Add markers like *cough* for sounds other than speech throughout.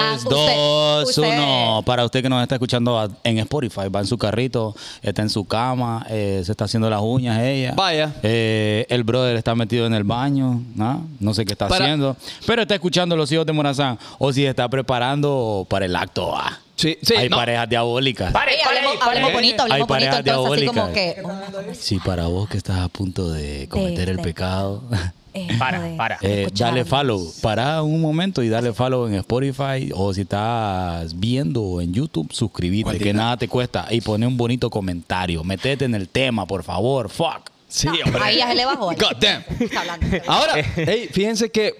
Ah, 3, usted- 2, usted- 1. Para usted que nos está escuchando en Spotify, va en su carrito, está en su cama, eh, se está haciendo las uñas ella. Vaya. Eh, el brother está metido en el baño, ¿no? No sé qué está Para- haciendo. Pero está escuchando los hijos de Morazán. O si está preparando para el acto A. Sí, sí, Hay no. parejas diabólicas. Pare, pare hablemos, pare hablemos bonito, hablemos Hay parejas bonito. Entonces, así como que. diabólicas. Sí, para vos que estás a punto de cometer el de- pecado. Eh, Para, para. Eh, dale follow. Para un momento y dale follow en Spotify o si estás viendo en YouTube, suscríbete, que nada te cuesta. Y pone un bonito comentario. Metete en el tema, por favor. Fuck. Sí, No, hombre. Ahí ya se le bajó. God damn. Está hablando. Ahora, hey, fíjense que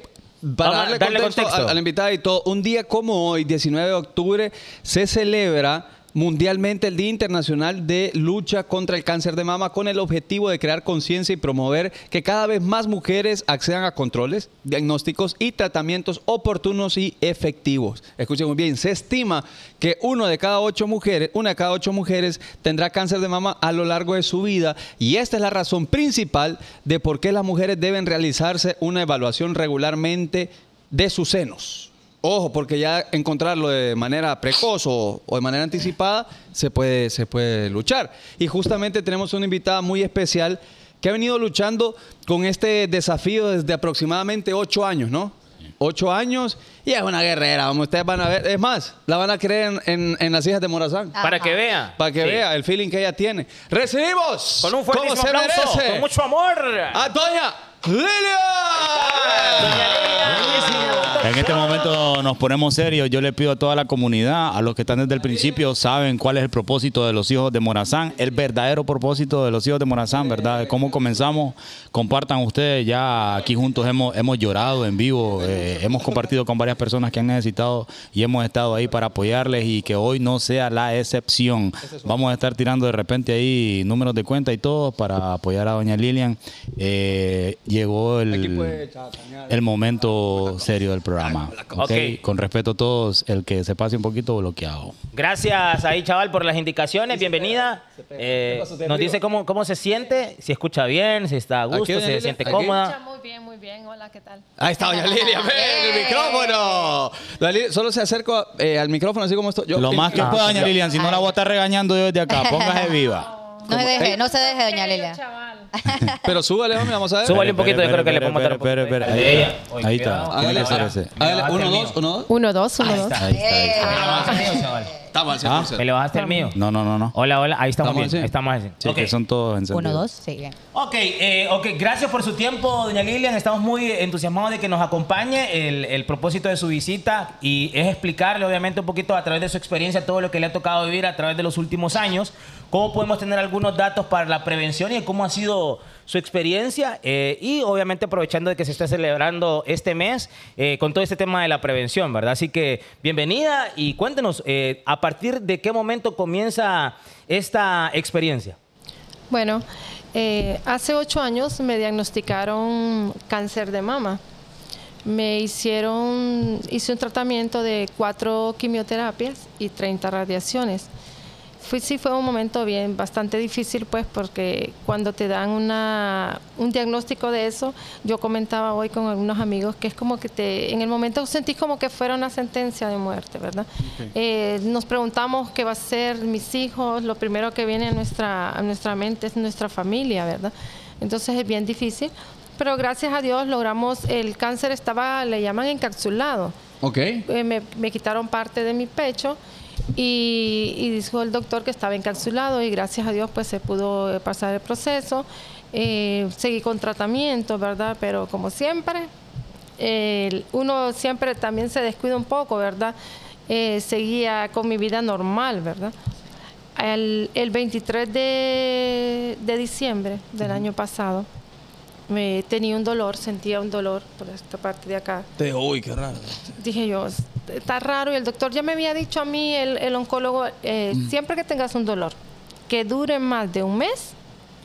para darle, darle contexto, contexto. A, a la invitada y todo, un día como hoy, 19 de octubre, se celebra mundialmente el Día Internacional de Lucha contra el Cáncer de Mama con el objetivo de crear conciencia y promover que cada vez más mujeres accedan a controles, diagnósticos y tratamientos oportunos y efectivos. Escuchen muy bien, se estima que uno de cada ocho mujeres, una de cada ocho mujeres tendrá cáncer de mama a lo largo de su vida y esta es la razón principal de por qué las mujeres deben realizarse una evaluación regularmente de sus senos. Ojo, porque ya encontrarlo de manera precoz o, o de manera anticipada se puede, se puede luchar. Y justamente tenemos una invitada muy especial que ha venido luchando con este desafío desde aproximadamente ocho años, ¿no? Ocho años y es una guerrera, como ustedes van a ver. Es más, la van a creer en, en- en las hijas de Morazán. Ah. Para Ajá. que vea. Para que Sí. vea el feeling que ella tiene. ¡Recibimos! Con un fuertísimo aplauso. merece, Con mucho amor. a Doña Lilia. En este momento nos ponemos serios. Yo le pido a toda la comunidad, a los que están desde el principio, saben cuál es el propósito de los hijos de Morazán, el verdadero propósito de los hijos de Morazán, ¿verdad? Cómo comenzamos. Compartan ustedes, ya aquí juntos hemos, hemos llorado en vivo, eh, hemos compartido con varias personas que han necesitado y hemos estado ahí para apoyarles y que hoy no sea la excepción. Vamos a estar tirando de repente ahí números de cuenta y todo para apoyar a doña Lilian. Eh, llegó el, el momento serio del programa. ¿ok? Ok. Con respeto a todos, el que se pase un poquito bloqueado. Gracias ahí, chaval, por las indicaciones. Bienvenida. Eh, nos dice cómo, cómo se siente, si escucha bien, si está a gusto, si se siente aquí. cómoda. Escucha Muy bien, muy bien. Hola, ¿qué tal? Ahí está Doña Lilia, ven, el *laughs* micrófono. La Lilia, solo se acerca eh, al micrófono así como estoy. Yo- Lo más que pueda, doña. Lilian, si no la voy a estar regañando yo desde acá, póngase *laughs* viva. No se deje, no se deje, doña Lilia. *laughs* Pero súbale, hombre, vamos a ver. Súbale un poquito, yo creo que le podemos dar un poquito. espere, Ahí, espere. ahí, Ahí, ahí está, Hágale, hágale, uno, dos, uno, dos. Uno, dos, uno, dos. Ahí está, ahí está. Estamos al Ah. 100%. Me le bajaste el mío. No, no, no, no. Hola, hola. Ahí estamos, ¿Estamos bien. así? Estamos así. Sí, Ok. que son todos encendidos. Uno, dos, sí, bien. Ok, eh, ok, gracias por su tiempo, doña Lilian. Estamos muy entusiasmados de que nos acompañe. El, el propósito de su visita y es explicarle, obviamente, un poquito a través de su experiencia todo lo que le ha tocado vivir a través de los últimos años. Cómo podemos tener algunos datos para la prevención y cómo ha sido su experiencia. eh, y obviamente aprovechando de que se está celebrando este mes eh, con todo este tema de la prevención, ¿verdad? Así que bienvenida y cuéntenos, eh, ¿a partir de qué momento comienza esta experiencia? Bueno, hace ocho años me diagnosticaron cáncer de mama. Me hicieron, hice un tratamiento de cuatro quimioterapias y 30 radiaciones. Fue, sí fue un momento bien, bastante difícil, pues, porque cuando te dan una, un diagnóstico de eso, yo comentaba hoy con algunos amigos que es como que te, en el momento sentís como que fuera una sentencia de muerte, ¿verdad? Eh, nos preguntamos qué va a ser mis hijos, lo primero que viene a nuestra, a nuestra mente es nuestra familia, ¿verdad? Entonces es bien difícil, pero gracias a Dios logramos, el cáncer estaba, le llaman encapsulado. Ok. Eh, me, me quitaron parte de mi pecho y, y dijo el doctor que estaba encapsulado y gracias a Dios pues se pudo eh, pasar el proceso. Eh, seguí con tratamiento, ¿verdad? Pero como siempre, eh, uno siempre también se descuida un poco, ¿verdad? Eh, seguía con mi vida normal, ¿verdad? El, el 23 de, de diciembre del año pasado me tenía un dolor, sentía un dolor por esta parte de acá Te- Uy, qué raro. dije yo, está raro. Y el doctor ya me había dicho a mí, el, el oncólogo, eh, siempre que tengas un dolor que dure más de un mes,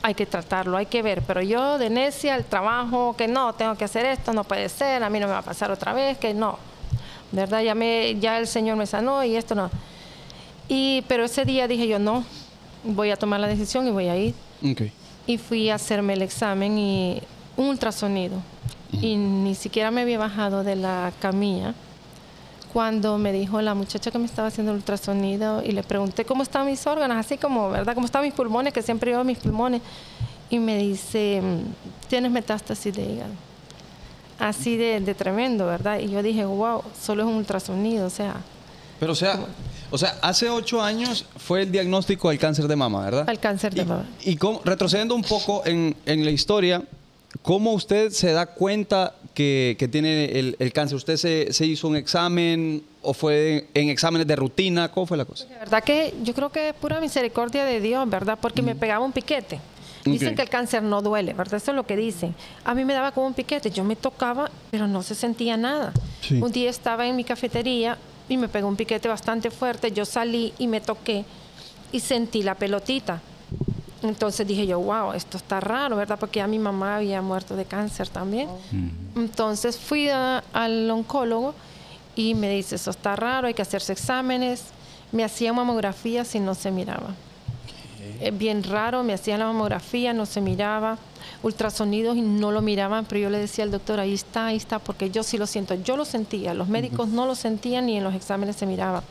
hay que tratarlo, hay que ver. Pero yo de necia, el trabajo, que no, tengo que hacer esto, no puede ser, a mí no me va a pasar otra vez, que no. ¿Verdad? Ya, me, ya el Señor me sanó y esto no. Y, pero ese día dije yo, no, voy a tomar la decisión y voy a ir Ok. y fui a hacerme el examen y un ultrasonido. Y ni siquiera me había bajado de la camilla cuando me dijo la muchacha que me estaba haciendo el ultrasonido y le pregunté cómo estaban mis órganos, así como, ¿verdad? ¿Cómo estaban mis pulmones? Que siempre yo mis pulmones. Y me dice, mm, tienes metástasis de hígado. Así de, de tremendo, ¿verdad? Y yo dije, wow, solo es un ultrasonido, o sea, Pero o sea, o sea, hace ocho años fue el diagnóstico del cáncer de mama, ¿verdad? al cáncer de Y- mama. Y, cómo- retrocediendo un poco en, en la historia, ¿cómo usted se da cuenta que, que tiene el, el cáncer? ¿Usted se, se hizo un examen o fue en exámenes de rutina? ¿Cómo fue la cosa? De verdad que yo creo que es pura misericordia de Dios, ¿verdad? Porque me pegaba un piquete. Dicen que el cáncer no duele, ¿verdad? Eso es lo que dicen. A mí me daba como un piquete. Yo me tocaba, pero no se sentía nada. Sí. Un día estaba en mi cafetería y me pegó un piquete bastante fuerte. Yo salí y me toqué y sentí la pelotita. Entonces dije yo, wow, esto está raro, ¿verdad? Porque ya mi mamá había muerto de cáncer también. Entonces fui a- al oncólogo y me dice, eso está raro, hay que hacerse exámenes. Me hacía mamografía si no se miraba. Es bien raro, me hacían la mamografía, no se miraba, ultrasonidos y no lo miraban, pero yo le decía al doctor, ahí está, ahí está, porque yo sí lo siento. Yo lo sentía, los médicos no lo sentían ni en los exámenes se miraba.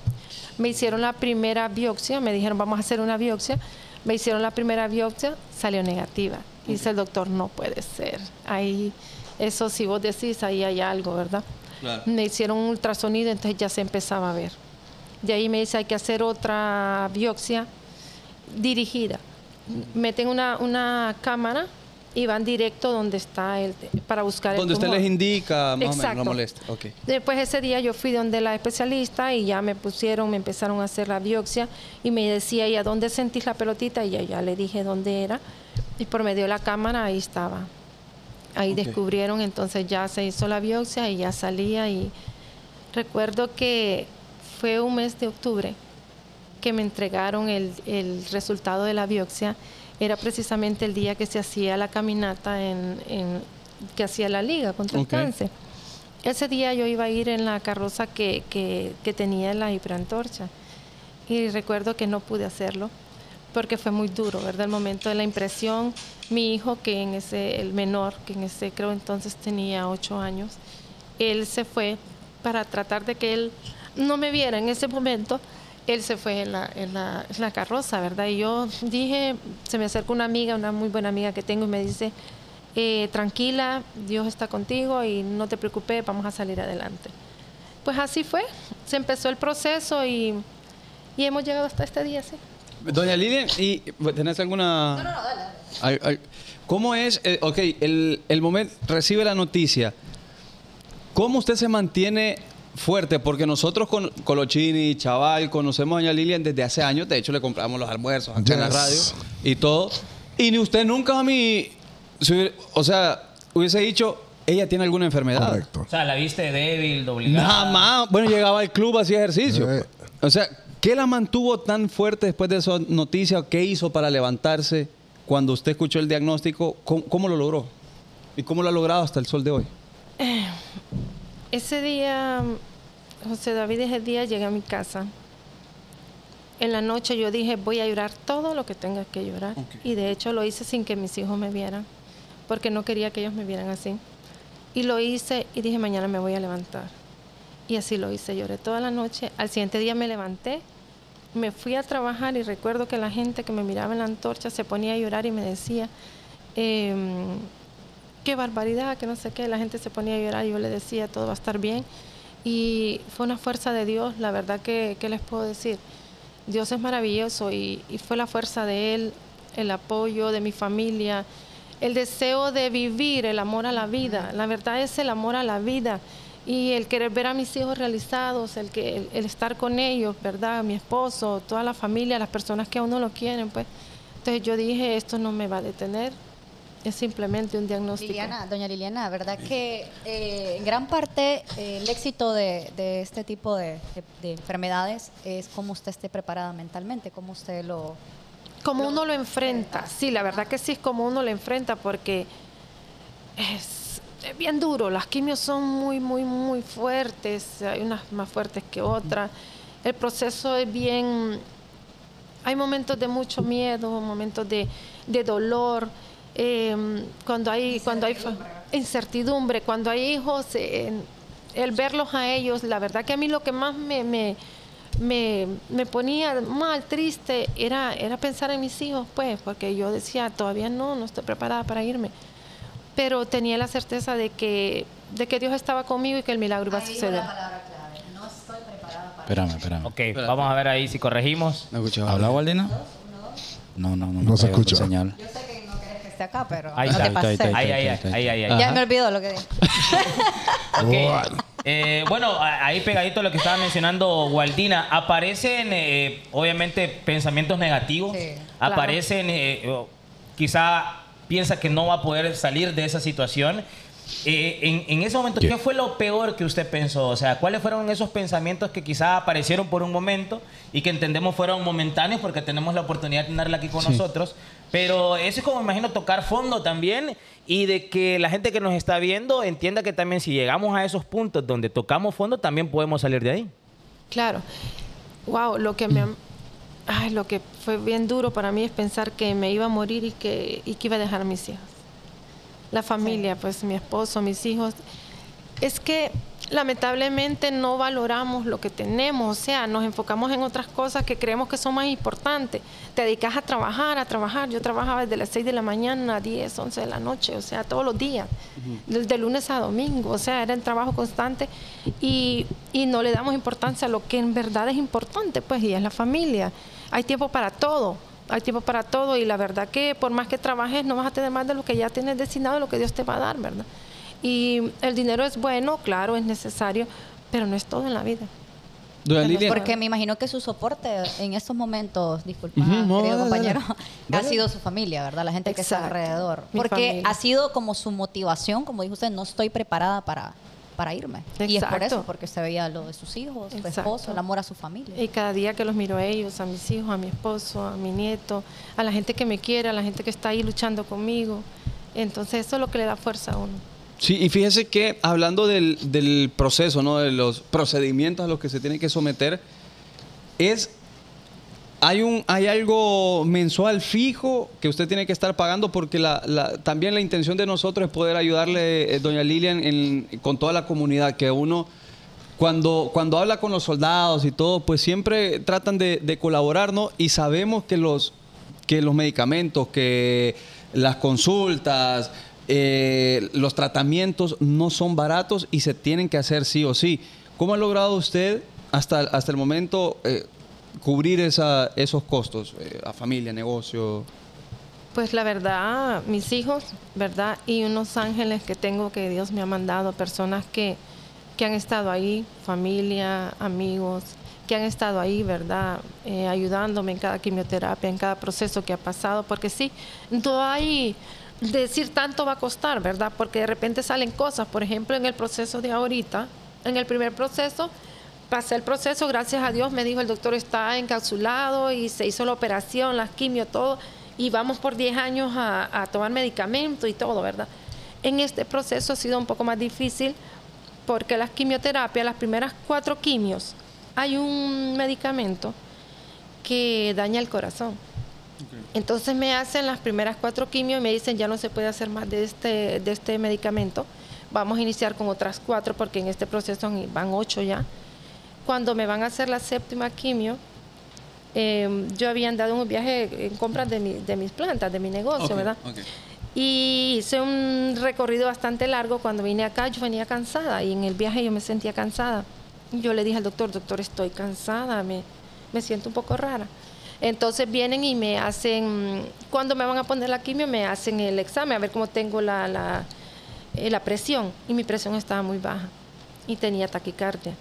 Me hicieron la primera biopsia, me dijeron, vamos a hacer una biopsia. Me hicieron la primera biopsia, salió negativa. Dice el doctor, no puede ser. Ahí, eso si vos decís, ahí hay algo, ¿verdad? Claro. Me hicieron un ultrasonido, entonces ya se empezaba a ver. De ahí me dice, hay que hacer otra biopsia dirigida. Meten una, una cámara y van directo donde está el para buscar Donde el usted tumor. les indica más o menos Exacto. molestia. Ok. Después ese día yo fui donde la especialista y ya me pusieron, me empezaron a hacer la biopsia y me decía ella, ¿dónde sentís la pelotita? Y ya, ya le dije dónde era. Y por medio de la cámara ahí estaba. Ahí descubrieron, entonces ya se hizo la biopsia y ya salía y recuerdo que fue un mes de octubre que me entregaron el, el resultado de la biopsia. Era precisamente el día que se hacía la caminata en, en- que hacía la liga contra el cáncer. Ese día yo iba a ir en la carroza que, que, que tenía la hiperantorcha y recuerdo que no pude hacerlo porque fue muy duro, ¿verdad? El momento de la impresión, mi hijo, que en ese, el menor, que en ese creo entonces tenía ocho años, él se fue para tratar de que él no me viera en ese momento. Él se fue en la, en la, en la carroza, ¿verdad? Y yo dije, se me acerca una amiga, una muy buena amiga que tengo, y me dice, eh, tranquila, Dios está contigo y no te preocupes, vamos a salir adelante. Pues así fue, se empezó el proceso y, y hemos llegado hasta este día, sí. Doña Lilian, ¿y tenés alguna...? No, no, dale. ¿Cómo es, eh, ok, el, el momento, recibe la noticia, ¿cómo usted se mantiene fuerte? Porque nosotros con Colochini, Chaval, conocemos a Doña Lilian desde hace años, de hecho le compramos los almuerzos acá en la radio y todo, y ni usted nunca a mí, o sea, hubiese dicho, ella tiene alguna enfermedad. Correcto. O sea, la viste débil, doblegada. Nada más. Bueno, llegaba al club, hacía ejercicio. Eh. O sea, ¿qué la mantuvo tan fuerte después de esa noticia? ¿Qué hizo para levantarse cuando usted escuchó el diagnóstico? ¿Cómo, cómo lo logró? ¿Y cómo lo ha logrado hasta el sol de hoy? Ese día, José David, ese día llegué a mi casa. En la noche yo dije, voy a llorar todo lo que tenga que llorar. Y de hecho lo hice sin que mis hijos me vieran, porque no quería que ellos me vieran así. Y lo hice y dije, mañana me voy a levantar. Y así lo hice, lloré toda la noche. Al siguiente día me levanté, me fui a trabajar y recuerdo que la gente que me miraba en la antorcha se ponía a llorar y me decía, em, qué barbaridad, que no sé qué, la gente se ponía a llorar yo le decía, todo va a estar bien. Y fue una fuerza de Dios, la verdad que, ¿qué les puedo decir? Dios es maravilloso y, y fue la fuerza de Él, el apoyo de mi familia, el deseo de vivir, el amor a la vida. La verdad es el amor a la vida y el querer ver a mis hijos realizados, el, que, el, estar con ellos, ¿verdad? Mi esposo, toda la familia, las personas que a uno lo quieren, pues. Entonces yo dije, esto no me va a detener, es simplemente un diagnóstico. Liliana, doña Liliana, ¿verdad que eh, en gran parte eh, el éxito de, de este tipo de, de- de enfermedades es cómo usted esté preparada mentalmente, cómo usted lo... Como uno lo enfrenta, sí, la verdad que sí es como uno lo enfrenta porque es, es bien duro, las quimios son muy, muy, muy fuertes, hay unas más fuertes que otras, el proceso es bien, hay momentos de mucho miedo, momentos de, de dolor, eh, cuando hay, cuando hay incertidumbre, cuando hay hijos, eh, el verlos a ellos, la verdad que a mí lo que más me, me, me, me ponía mal, triste, era, era pensar en mis hijos, pues, porque yo decía, todavía no, no estoy preparada para irme. Pero tenía la certeza de que, de que Dios estaba conmigo y que el milagro iba a suceder. No estoy preparada para Espérame, espérame. Ok, vamos a ver ahí si corregimos. No escuchaba. ¿Habla, Waldina? No, no, no. No se escucha. Señal. Yo sé que esté acá, pero Ahí no está, te ahí ahí Ahí, ahí, ahí, ahí, ahí. Ya me olvidó lo que dije. *laughs* Ok. Eh, bueno, a- ahí pegadito a lo que estaba mencionando Waldina, aparecen eh, obviamente pensamientos negativos, Sí, claro. aparecen, eh, o quizá piensa que no va a poder salir de esa situación. Eh, en, en ese momento, ¿qué fue lo peor que usted pensó? O sea, ¿cuáles fueron esos pensamientos que quizá aparecieron por un momento y que entendemos fueron momentáneos porque tenemos la oportunidad de tenerla aquí con nosotros? Pero eso es como, me imagino, tocar fondo también y de que la gente que nos está viendo entienda que también si llegamos a esos puntos donde tocamos fondo, también podemos salir de ahí. Claro. Wow, lo que me ay, lo que fue bien duro para mí es pensar que me iba a morir y que, y que iba a dejar a mis hijos. La familia, pues mi esposo, mis hijos. Es que lamentablemente no valoramos lo que tenemos, o sea, nos enfocamos en otras cosas que creemos que son más importantes. Te dedicas a trabajar, a trabajar. Yo trabajaba desde las 6 de la mañana a 10, 11 de la noche, o sea, todos los días, desde lunes a domingo, o sea, era el trabajo constante y, y no le damos importancia a lo que en verdad es importante, pues, y es la familia. Hay tiempo para todo. Hay tiempo para todo y la verdad que por más que trabajes no vas a tener más de lo que ya tienes destinado, lo que Dios te va a dar, ¿verdad? Y el dinero es bueno, claro, es necesario, pero no es todo en la vida. Porque me imagino que su soporte en estos momentos, disculpa, no, querido dale, compañero, dale. ha sido su familia, ¿verdad? La gente que está Exacto. alrededor. Porque familia. ha sido como su motivación, como dijo usted, no estoy preparada para, para irme. Y es por Exacto. eso, porque se veía lo de sus hijos, su Exacto. esposo, el amor a su familia. Y cada día que los miro a ellos, a mis hijos, a mi esposo, a mi nieto, a la gente que me quiere, a la gente que está ahí luchando conmigo. Entonces eso es lo que le da fuerza a uno. Sí, y fíjese que hablando del, del proceso, ¿no? de los procedimientos a los que se tiene que someter, es hay un hay algo mensual fijo que usted tiene que estar pagando porque la, también la intención de nosotros es poder ayudarle, eh, doña Lilian, con toda la comunidad, que uno cuando, cuando habla con los soldados y todo, pues siempre tratan de, de colaborar. Y sabemos que los, que los medicamentos, que las consultas, eh, los tratamientos no son baratos y se tienen que hacer sí o sí. ¿Cómo ha logrado usted hasta, hasta el momento eh, cubrir esos costos eh, a familia, negocio? Pues la verdad, mis hijos, ¿verdad? Y unos ángeles que tengo que Dios me ha mandado, personas que, que han estado ahí, familia, amigos, que han estado ahí, ¿verdad? Ayudándome en cada quimioterapia, en cada proceso que ha pasado, porque sí, no hay decir tanto va a costar, ¿verdad? Porque de repente salen cosas, por ejemplo, en el proceso de ahorita, en el primer proceso, pasé el proceso, gracias a Dios, me dijo el doctor está encapsulado y se hizo la operación, las quimio, todo, y vamos por 10 años a, a tomar medicamento y todo, ¿verdad? En este proceso ha sido un poco más difícil porque las quimioterapias, las primeras cuatro quimios, hay un medicamento que daña el corazón. Entonces me hacen las primeras cuatro quimios y me dicen ya no se puede hacer más de este, de este medicamento. Vamos a iniciar con otras cuatro porque en este proceso van ocho ya. Cuando me van a hacer la séptima quimio, eh, yo había andado en un viaje en compras de, mi- de mis plantas, de mi negocio, ¿verdad? Y hice un recorrido bastante largo. Cuando vine acá, yo venía cansada y en el viaje yo me sentía cansada. Yo le dije al doctor, doctor, estoy cansada, me, me siento un poco rara. Entonces vienen y me hacen, cuando me van a poner la quimio, me hacen el examen a ver cómo tengo la, la, eh, la presión. Y mi presión estaba muy baja y tenía taquicardia.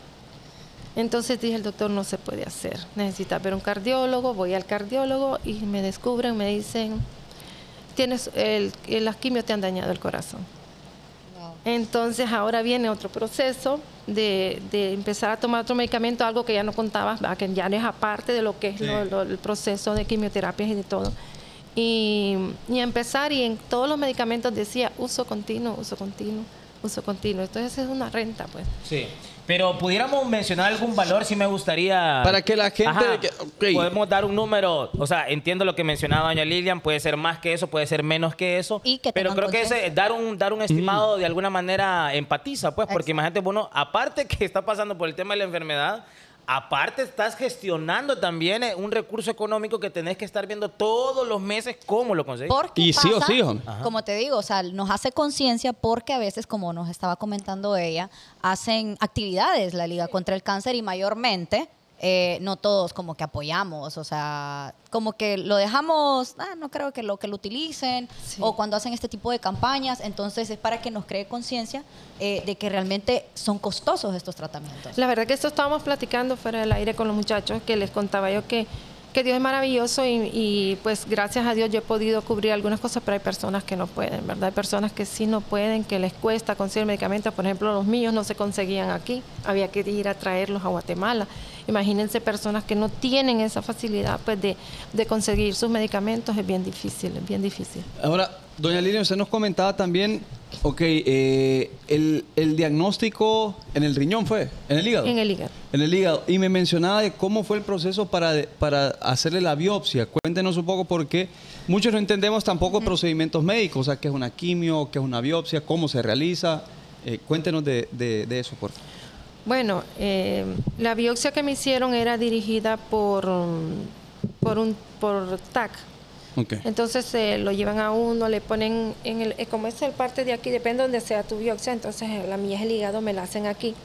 Entonces dije, el doctor no se puede hacer, necesita ver un cardiólogo, voy al cardiólogo y me descubren, me dicen, tienes el, el- las quimios te han dañado el corazón. Entonces ahora viene otro proceso de, de empezar a tomar otro medicamento, algo que ya no contabas, ¿verdad? que ya no es aparte de lo que es lo- lo- el proceso de quimioterapias y de todo. Y, y empezar y en todos los medicamentos decía uso continuo, uso continuo, uso continuo. Entonces es una renta, pues. Sí. Pero pudiéramos mencionar algún valor, si me gustaría. Para que la gente- Ajá. Podemos dar un número. O sea, entiendo lo que mencionaba doña Lilian, puede ser más que eso, puede ser menos que eso. Y que pero creo que ese, dar un, dar un estimado de alguna manera empatiza, pues, porque Exacto. imagínate, bueno, aparte *laughs* que está pasando por el tema de la enfermedad. Aparte estás gestionando también eh, un recurso económico que tenés que estar viendo todos los meses cómo lo conseguís. Porque Y sí o sí, hombre. como te digo, o sea, nos hace conciencia porque a veces, como nos estaba comentando ella, hacen actividades la Liga contra el Cáncer y mayormente eh, no todos como que apoyamos, o sea, como que lo dejamos, ah, no creo que lo que lo utilicen, Sí. o cuando hacen este tipo de campañas, entonces es para que nos cree conciencia eh, de que realmente son costosos estos tratamientos. La verdad que esto estábamos platicando fuera del aire con los muchachos, que les contaba yo que, que Dios es maravilloso y, y, pues gracias a Dios yo he podido cubrir algunas cosas, pero hay personas que no pueden, ¿verdad? Hay personas que sí no pueden, que les cuesta conseguir medicamentos. Por ejemplo, los míos no se conseguían aquí, había que ir a traerlos a Guatemala. Imagínense personas que no tienen esa facilidad pues de, de conseguir sus medicamentos, es bien difícil, es bien difícil. Ahora, doña Lilian, usted nos comentaba también, ok, eh, el, el diagnóstico en el riñón fue, en el hígado. En el hígado. En el hígado. Y me mencionaba de cómo fue el proceso para, para hacerle la biopsia. Cuéntenos un poco porque muchos no entendemos tampoco procedimientos médicos, o sea, qué es una quimio, qué es una biopsia, cómo se realiza. Eh, cuéntenos de, de- de eso, por favor. Bueno, eh, la biopsia que me hicieron era dirigida por, por un por TAC. Entonces eh, lo llevan a uno, le ponen en el, eh, como es el parte de aquí, depende de donde sea tu biopsia, entonces eh, la mía es el hígado, me la hacen aquí.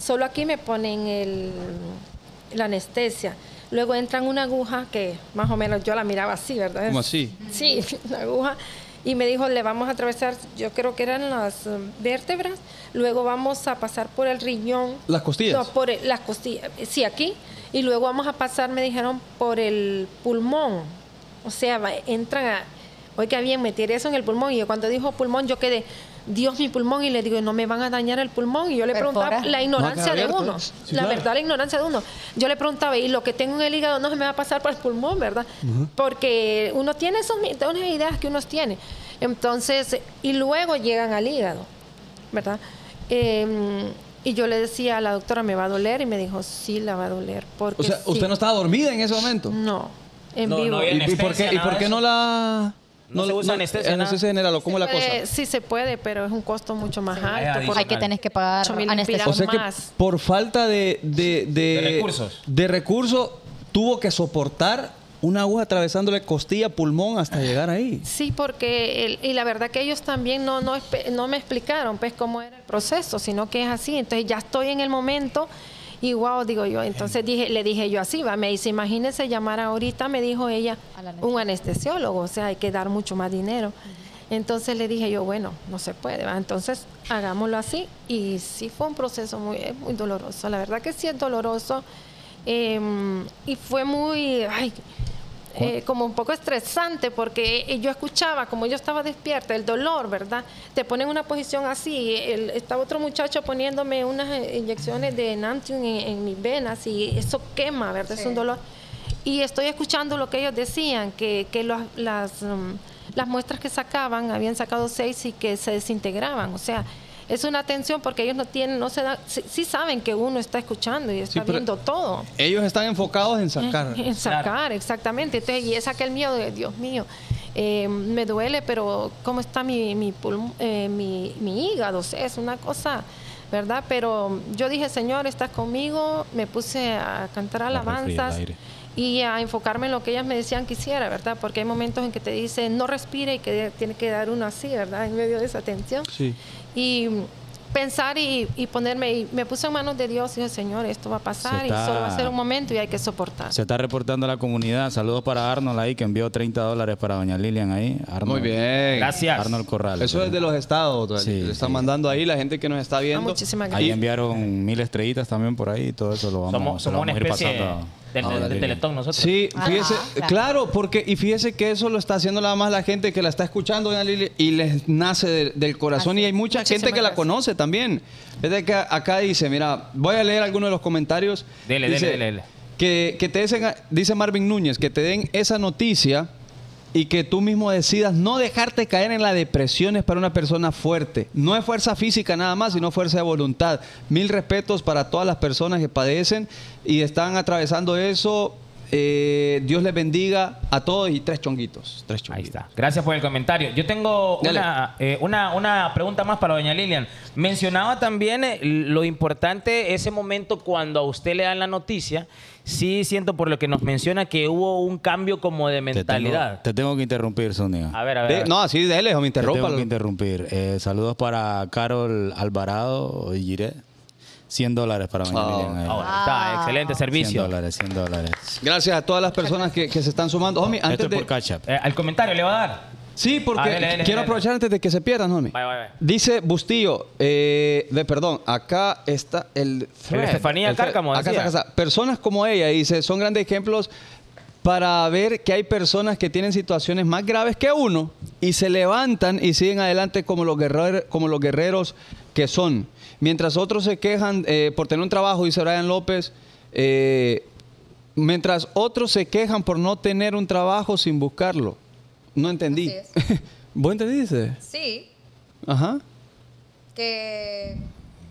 Solo aquí me ponen el, la anestesia. Luego entran una aguja que más o menos yo la miraba así, ¿verdad? ¿Cómo así? Sí, *laughs* la aguja. Y me dijo, le vamos a atravesar, yo creo que eran las eh, vértebras, luego vamos a pasar por el riñón. ¿Las costillas? No, por el- las costillas, eh, sí, aquí. Y luego vamos a pasar, me dijeron, por el pulmón. O sea, entran a... Oiga bien, meter eso en el pulmón. Y yo cuando dijo pulmón, yo quedé, Dios, mi pulmón. Y le digo, no me van a dañar el pulmón. Y yo le preguntaba Perfora. la ignorancia No, de uno. Sí, la claro. verdad, la ignorancia de uno. Yo le preguntaba, y lo que tengo en el hígado no se me va a pasar por el pulmón, ¿verdad? Porque uno tiene unas ideas que uno tiene. Entonces, y luego llegan al hígado, ¿verdad? Eh, y yo le decía a la doctora, ¿me va a doler? Y me dijo, sí, la va a doler. Porque O sea, sí. ¿usted no estaba dormida en ese momento? No, en No, vivo. ¿Y, y por qué, ¿Y por qué no la...? No se usa anestesia, nada. Anestesia general, ¿o cómo es la Puede- cosa? Sí se puede, pero es un costo mucho más hay alto. Hay que tener que pagar 8.000 anestesia. O sea que más. por falta de, de, de, De recursos. de recursos, tuvo que soportar una aguja atravesándole costilla, pulmón hasta llegar ahí. Sí, porque el- y la verdad que ellos también no, no, no me explicaron pues cómo era el proceso, sino que es así. Entonces ya estoy en el momento y wow, digo yo. Entonces dije, le dije yo así, va, me dice, imagínese llamar ahorita, me dijo ella, un anestesiólogo, o sea, hay que dar mucho más dinero. Entonces le dije yo, bueno, no se puede, ¿va? entonces hagámoslo así. Y sí fue un proceso muy, es muy doloroso, la verdad que sí es doloroso. eh, y fue muy, ay, eh, como un poco estresante porque yo escuchaba, como yo estaba despierta, el dolor, ¿verdad? Te ponen en una posición así. El, estaba otro muchacho poniéndome unas eh, inyecciones de Nantium en, en mis venas y eso quema, ¿verdad? Es un dolor. Y estoy escuchando lo que ellos decían, que, que los- las, mm, las muestras que sacaban, habían sacado seis y que se desintegraban. O sea, es una tensión porque ellos no tienen, no se dan, sí, sí saben que uno está escuchando y está viendo todo. Ellos están enfocados en sacar. En sacar, exactamente. Entonces, y es aquel miedo de, Dios mío, eh, me duele, pero ¿cómo está mi, mi, pulm- eh, mi, mi hígado? O sea, es una cosa, ¿verdad? Pero yo dije, Señor, estás conmigo, me puse a cantar alabanzas y a enfocarme en lo que ellas me decían que hiciera, ¿verdad? Porque hay momentos en que te dicen, no respire y que tiene que dar uno así, ¿verdad? En medio de esa tensión Sí. Y pensar y, y ponerme, y me puse en manos de Dios y dije, Señor, esto va a pasar y solo va a ser un momento y hay que soportar. Se está reportando a la comunidad. Saludos para Arnold ahí, que envió 30 dólares para doña Lilian ahí. Arnold, Muy bien. Gracias. Arnold Corral. Eso es de los estados. Sí, Le están sí. mandando ahí la gente que nos está Ah, viendo. muchísimas Ahí gracias. enviaron mil estrellitas también por ahí. Todo eso lo vamos, Somos, lo somos una vamos a ir pasando del. Teletón nosotros. Sí, Ajá, fíjese, claro. claro, porque y fíjese que eso lo está haciendo nada más la gente que la está escuchando Lili, y les nace de- del corazón Así y hay mucha Muchísimas gente que la conoce también. Que acá dice, mira, voy a leer algunos de los comentarios. Dele, Dice dele, dele, dele. Que, que te dicen, dice Marvin Núñez, que te den esa noticia y que tú mismo decidas no dejarte caer en la depresión es para una persona fuerte. No es fuerza física nada más, sino fuerza de voluntad. Mil respetos para todas las personas que padecen y están atravesando eso. Eh, Dios les bendiga a todos y tres chonguitos. Tres Ahí chonguitos. está. Gracias por el comentario. Yo tengo una, eh, una, una pregunta más para doña Lilian. Mencionaba también eh, lo importante ese momento cuando a usted le dan la noticia. Sí siento por lo que nos menciona que hubo un cambio como de Te tengo, mentalidad. te tengo que interrumpir, Sonia. A ver, a ver. De- no, así déjele, o me Te tengo interrumpa. que interrumpir. Eh, saludos para Carol Alvarado y Giré. 100 dólares para doña Oh. Lilian. ahí. Ah, está, excelente 100 servicio. dólares, 100 dólares. Gracias a todas las personas que, que se están sumando. Homie, Esto antes es de... por Catch Up. Eh, al comentario le va a dar. Sí, porque quiero aprovechar antes de que se pierdan, homie. Vaya, vaya. Dice Bustillo, eh, de, perdón, acá está el thread. Estefanía El. Cárcamo Acá acá. Personas como ella, dice, son grandes ejemplos para ver que hay personas que tienen situaciones más graves que uno y se levantan y siguen adelante como los, guerrer- como los guerreros que son. Mientras otros se quejan eh, por tener un trabajo, dice Brian López, eh, mientras otros se quejan por no tener un trabajo sin buscarlo. No entendí. Así *laughs* ¿Vos entendiste? Sí, Ajá. que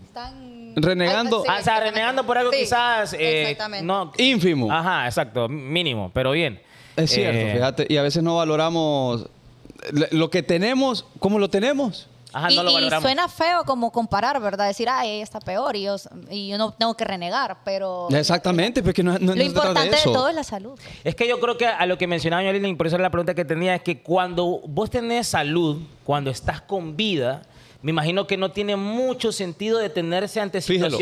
están... Renegando. Ah, o sea, renegando por algo Sí, quizás... eh, exactamente. no, Ínfimo. Ajá, exacto. Mínimo, pero bien. Es cierto, Eh, fíjate. Y a veces no valoramos lo que tenemos, como lo tenemos. Ajá, y, no lo y valoramos. suena feo como comparar, ¿verdad? Decir, ay, ella está peor y yo, y yo no tengo que renegar, pero... Exactamente, porque no, no, no Lo importante de, eso. todo es la salud. Es que yo creo que a lo que mencionaba doña Lilian, y por eso era la pregunta que tenía, es que cuando vos tenés salud, cuando estás con vida, me imagino que no tiene mucho sentido detenerse ante Fíjalo.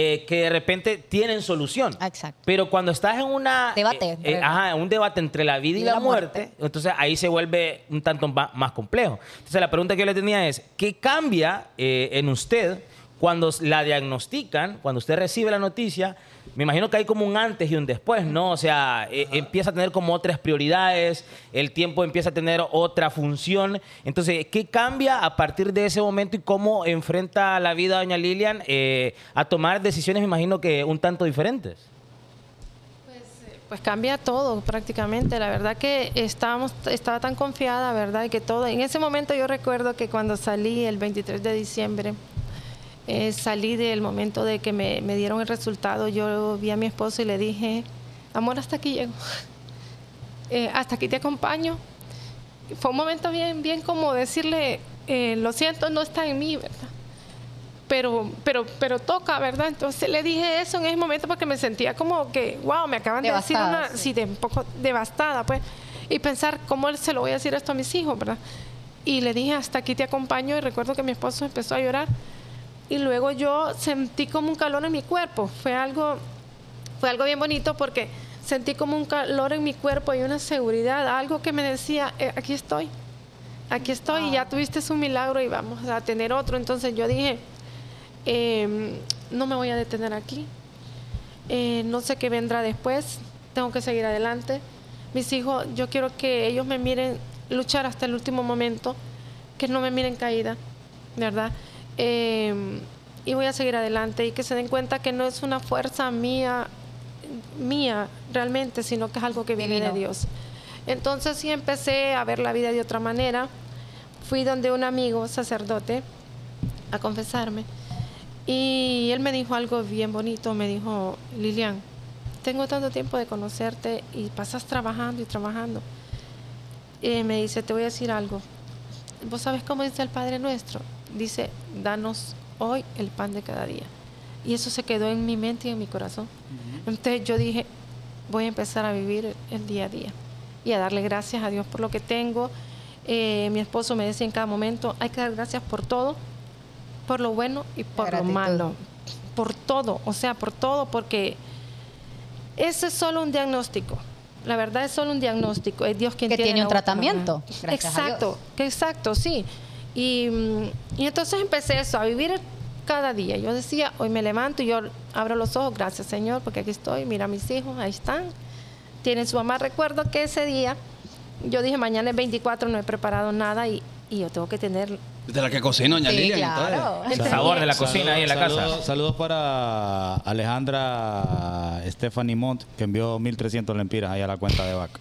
Eh, que de repente tienen solución. Exacto. Pero cuando estás en una... Debate, eh, eh, ajá, un debate entre la vida y, Y la, la muerte, muerte. entonces ahí se vuelve un tanto más complejo. Entonces la pregunta que yo le tenía es, ¿qué cambia eh, en usted cuando la diagnostican, cuando usted recibe la noticia? Me imagino que hay como un antes y un después, ¿no? O sea, eh, empieza a tener como otras prioridades, el tiempo empieza a tener otra función. Entonces, ¿qué cambia a partir de ese momento y cómo enfrenta la vida doña Lilian eh, a tomar decisiones, me imagino que un tanto diferentes? Pues cambia todo prácticamente. La verdad que estábamos, estaba tan confiada, ¿verdad? Y que todo. En ese momento yo recuerdo que cuando salí el 23 de diciembre, eh, salí del momento de que me, me dieron el resultado. Yo vi a mi esposo y le dije, amor, hasta aquí llego. *laughs* Eh, hasta aquí te acompaño. Fue un momento bien, bien como decirle, eh, lo siento, no está en mí, ¿verdad? pero, pero, pero toca, ¿verdad? Entonces le dije eso en ese momento porque me sentía como que, wow, me acaban de decir Devastada, una, sí. sí, de un poco devastada, pues, y pensar cómo se lo voy a decir esto a mis hijos, ¿verdad? Y le dije, hasta aquí te acompaño, y recuerdo que mi esposo empezó a llorar, y luego yo sentí como un calor en mi cuerpo, fue algo, fue algo bien bonito porque sentí como un calor en mi cuerpo y una seguridad, algo que me decía, "Eh, aquí estoy, aquí estoy, y ya tuviste un milagro y vamos a tener otro. Entonces yo dije, eh, no me voy a detener aquí, Eh, no sé qué vendrá después, tengo que seguir adelante. Mis hijos, yo quiero que ellos me miren luchar hasta el último momento, que no me miren caída, ¿verdad? Eh, y voy a seguir adelante y que se den cuenta que no es una fuerza mía, mía realmente, sino que es algo que viene Divino. de Dios. Entonces sí empecé a ver la vida de otra manera. Fui donde un amigo sacerdote a confesarme y él me dijo algo bien bonito, me dijo, Lilian, tengo tanto tiempo de conocerte y pasas trabajando y trabajando. Y me dice, te voy a decir algo. ¿Vos sabes cómo dice el Padre Nuestro? Dice, danos hoy el pan de cada día. Y eso se quedó en mi mente y en mi corazón. Entonces yo dije, voy a empezar a vivir el día a día y a darle gracias a Dios por lo que tengo. Eh, mi esposo me decía en cada momento, hay que dar gracias por todo, por lo bueno y por lo malo. Por todo, o sea, por todo, porque ese es solo un diagnóstico. La verdad es solo un diagnóstico. Es Dios quien Que tiene tiene un tratamiento, a Exacto, Dios. que exacto, sí. Y, entonces empecé eso, a vivir cada día. Yo decía, hoy me levanto y yo abro los ojos, gracias Señor, porque aquí estoy, mira a mis hijos, ahí están. Tienen su mamá. Recuerdo que ese día yo dije, mañana es 24, no he preparado nada y yo tengo que tener De la que cocina, doña Sí, Lilian. claro. entonces. El sabor de la cocina ahí en la saludos, casa. Saludos para Alejandra Stephanie Mont, que envió 1.300 lempiras ahí a la cuenta de vaca.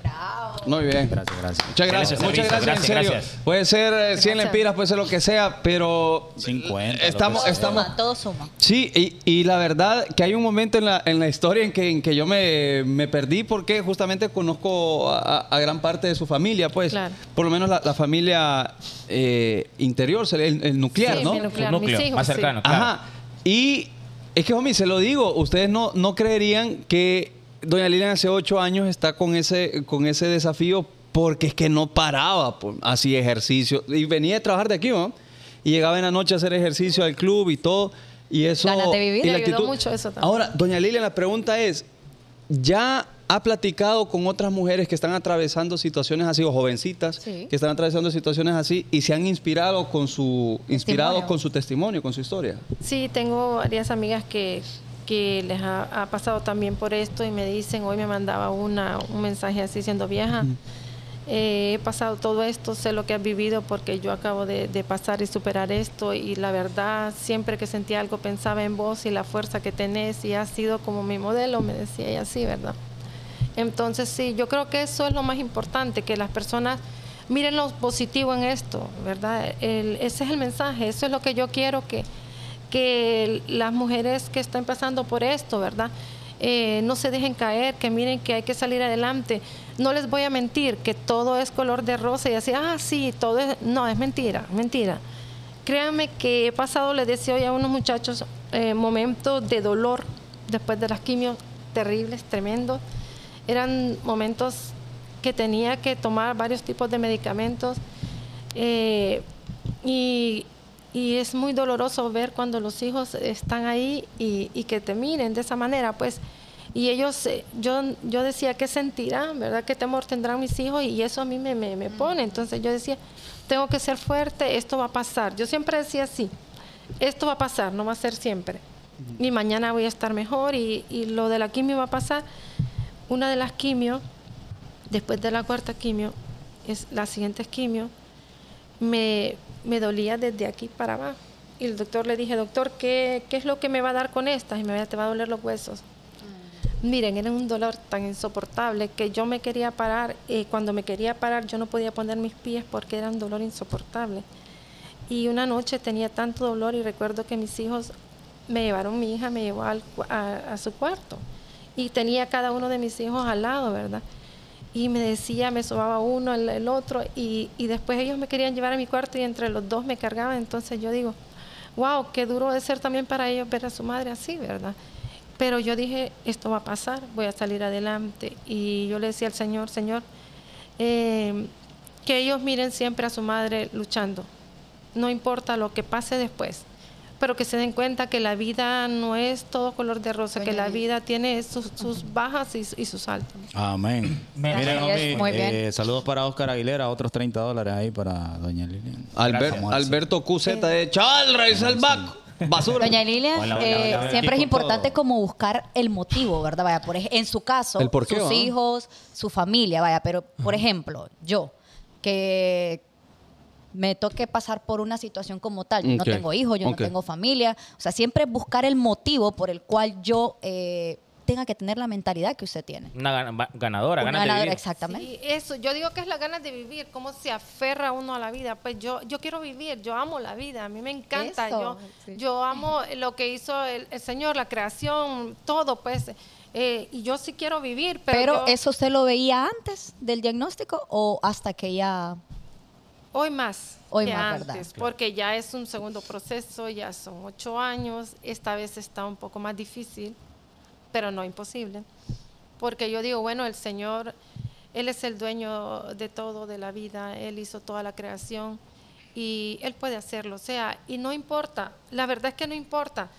Muy bien. Gracias, gracias. Muchas gracias, Excelente muchas servicio, gracias, en gracias, serio. gracias. Puede ser eh, 100 Gracias. lempiras, puede ser lo que sea, pero 50, lo estamos, sea. estamos, Suma, todo suma. Sí, y, y la verdad que hay un momento en la, en la historia en que, en que yo me, me perdí porque justamente conozco a, a gran parte de su familia, pues, Claro. por lo menos la, la familia eh, interior, el, el nuclear, Sí, ¿no? mi nuclear, núcleo mis hijos, más sí. cercano, claro. Ajá. Y es que, homie, se lo digo, ustedes no, no creerían que doña Lilian hace ocho años está con ese, con ese desafío porque es que no paraba, pues, hacía ejercicio. Y venía de trabajar de aquí, ¿no? Y llegaba en la noche a hacer ejercicio al club y todo. Y eso... Ganas de vivir. y Le ayudó mucho eso también. Ahora, doña Lilian, la pregunta es, ¿ya ha platicado con otras mujeres que están atravesando situaciones así, o jovencitas Sí. que están atravesando situaciones así y se han inspirado con su, inspirado con su testimonio, con su historia? Sí, tengo varias amigas que, que les ha, ha pasado también por esto y me dicen, hoy me mandaba una, un mensaje así siendo vieja. eh, he pasado todo esto, sé lo que has vivido porque yo acabo de, de pasar y superar esto y la verdad siempre que sentía algo pensaba en vos y la fuerza que tenés y has sido como mi modelo, me decía ella así, ¿verdad? Entonces sí, yo creo que eso es lo más importante, que las personas miren lo positivo en esto, ¿verdad? Ese es el mensaje, eso es lo que yo quiero que, que las mujeres que están pasando por esto, ¿verdad? Eh, no se dejen caer, que miren que hay que salir adelante. No les voy a mentir que todo es color de rosa y así, ah, sí, todo es... No, es mentira, mentira. Créanme que he pasado, les decía hoy a unos muchachos, eh, momentos de dolor después de las quimios terribles, tremendos. Eran momentos que tenía que tomar varios tipos de medicamentos eh, y, y es muy doloroso ver cuando los hijos están ahí y, y que te miren de esa manera, pues. Y ellos, eh, yo, yo decía, ¿qué sentirán? ¿Verdad? ¿Qué temor tendrán mis hijos? Y eso a mí me, me, me pone. Entonces yo decía, tengo que ser fuerte, esto va a pasar. Yo siempre decía así, esto va a pasar, no va a ser siempre. Y mañana voy a estar mejor y, y lo de la quimio va a pasar. Una de las quimios, después de la cuarta quimio, es la siguiente quimio, me, me dolía desde aquí para abajo. Y el doctor le dije, doctor, ¿qué, ¿qué es lo que me va a dar con esta? Y me va, te va a doler los huesos. Miren, era un dolor tan insoportable que yo me quería parar. Y cuando me quería parar, yo no podía poner mis pies porque era un dolor insoportable. Y una noche tenía tanto dolor y recuerdo que mis hijos me llevaron, mi hija me llevó al a, a su cuarto. Y tenía cada uno de mis hijos al lado, ¿verdad? Y me decía, me sobaba uno, el, otro, y, y después ellos me querían llevar a mi cuarto y entre los dos me cargaban. Entonces yo digo, wow, qué duro de ser también para ellos ver a su madre así, ¿verdad? Pero yo dije, esto va a pasar, voy a salir adelante. Y yo le decía al Señor, Señor, eh, que ellos miren siempre a su madre luchando, no importa lo que pase después, pero que se den cuenta que la vida no es todo color de rosa, que la vida tiene sus, sus bajas y, y sus altos. Amén. Miren, homie, muy bien. eh, saludos para Oscar Aguilera, otros 30 dólares ahí para doña Lilian. Albert-. Alberto QZ de Chaval, raíz al baco. Basura. Doña Lilian, Hola, hola, eh, hola, siempre es importante todo. como buscar el motivo, ¿verdad? Vaya, por en su caso, El por qué, sus hijos, su familia, vaya, pero por ejemplo, yo, que me toque pasar por una situación como tal, yo no tengo hijos, yo no tengo familia, o sea, siempre buscar el motivo por el cual yo eh, tenga que tener la mentalidad que usted tiene. Una ganadora, Una ganas de ganadora, vivir. exactamente. Sí, eso, yo digo que es la ganas de vivir, cómo se aferra uno a la vida. Pues yo, yo quiero vivir, yo amo la vida, a mí me encanta. Eso, yo, sí. yo amo lo que hizo el, el Señor, la creación, todo, pues. eh, y yo sí quiero vivir, pero, Pero, yo- eso usted lo veía antes del diagnóstico o hasta que ya... hoy más Hoy que más, ¿verdad? antes, porque ya es un segundo proceso, ya son ocho años, esta vez está un poco más difícil, pero no imposible, porque yo digo, bueno, el Señor, Él es el dueño de todo, de la vida, Él hizo toda la creación y Él puede hacerlo, o sea, y no importa, la verdad es que no importa.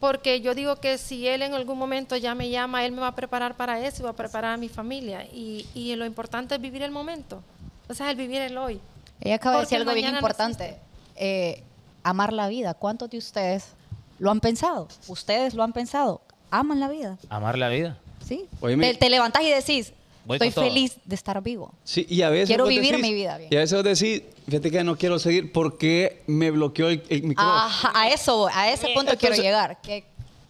Porque yo digo que si él en algún momento ya me llama, él me va a preparar para eso y va a preparar a mi familia. Y, y lo importante es vivir el momento. O sea, el vivir el hoy. Ella acaba de decir algo bien no importante. Eh, amar la vida. ¿Cuántos de ustedes lo han pensado? ¿Ustedes lo han pensado? ¿Aman la vida? Amar la vida. ¿Sí? Te, te levantás y decís, Voy estoy con todo". feliz de estar vivo. Sí, y a veces Quiero vivir decís- mi vida bien. Y a veces vos decís, fíjate que no quiero seguir porque me bloqueó el, el micrófono. Ajá, a eso, a ese punto quiero llegar. Que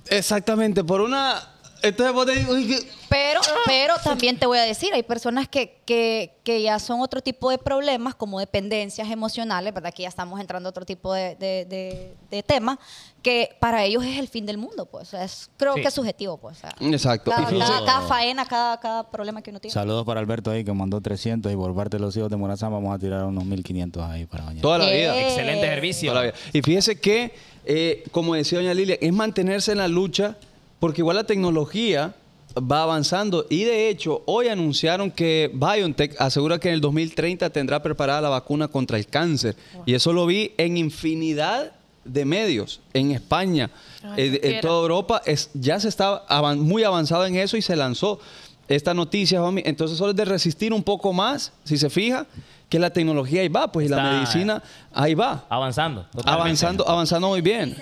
Exactamente, por una Entonces vos te uy, ¿qué? Pero, pero también te voy a decir, hay personas que, que, que ya son otro tipo de problemas, como dependencias emocionales, ¿verdad? Que ya estamos entrando a otro tipo de, de, de, de tema, que para ellos es el fin del mundo, pues. O sea, es, creo Sí. que es subjetivo, pues. o sea, Exacto. Cada, faena, cada, cada problema que uno tiene. Saludos para Alberto ahí que mandó 300 y por parte de los hijos de Morazán vamos a tirar unos 1500 ahí para mañana. Toda la Eh. vida. Excelente servicio. Toda la vida. Y fíjese que, eh, como decía doña Lilia, es mantenerse en la lucha, porque igual la tecnología va avanzando. Y de hecho, hoy anunciaron que BioNTech asegura que en el 2030 tendrá preparada la vacuna contra el cáncer. Y eso lo vi en infinidad de medios, en España, Ay, eh, en toda Europa, es, ya se está avan- muy avanzado en eso y se lanzó esta noticia. Entonces, solo es de resistir un poco más, si se fija, que la tecnología ahí va, pues, y la medicina ahí va. Avanzando. totalmente. Avanzando, avanzando muy bien.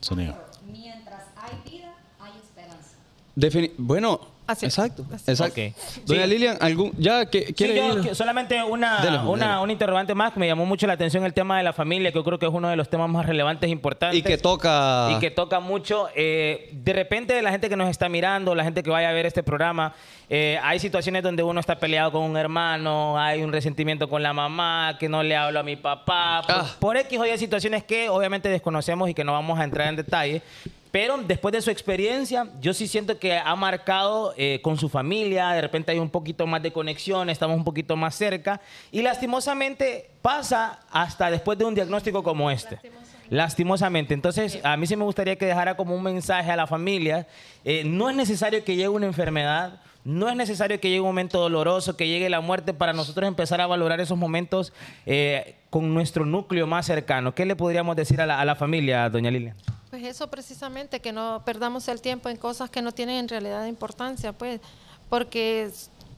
Sonido. Mientras hay vida, hay esperanza. Defini- bueno, Así exacto. Así exacto. Ok. Doña Sí. Lilian, algún, ya que Sí, quiere yo ir? que- solamente una, Dele, una, dele. un interrogante más que me llamó mucho la atención el tema de la familia, que yo creo que es uno de los temas más relevantes e importantes. y que toca. y que toca mucho. eh, de repente, la gente que nos está mirando, la gente que vaya a ver este programa, eh, hay situaciones donde uno está peleado con un hermano, hay un resentimiento con la mamá, que no le hablo a mi papá, por, Ah. por X o Y situaciones que obviamente desconocemos y que no vamos a entrar en detalle. Pero después de su experiencia, yo sí siento que ha marcado eh, con su familia, de repente hay un poquito más de conexión, estamos un poquito más cerca y lastimosamente pasa hasta después de un diagnóstico como este. Lastimosamente. Entonces, a mí sí me gustaría que dejara como un mensaje a la familia. Eh, no es necesario que llegue una enfermedad, no es necesario que llegue un momento doloroso, que llegue la muerte para nosotros empezar a valorar esos momentos eh, con nuestro núcleo más cercano. ¿Qué le podríamos decir a la, a la familia, doña Lilia? Pues eso precisamente, que no perdamos el tiempo en cosas que no tienen en realidad importancia, pues, porque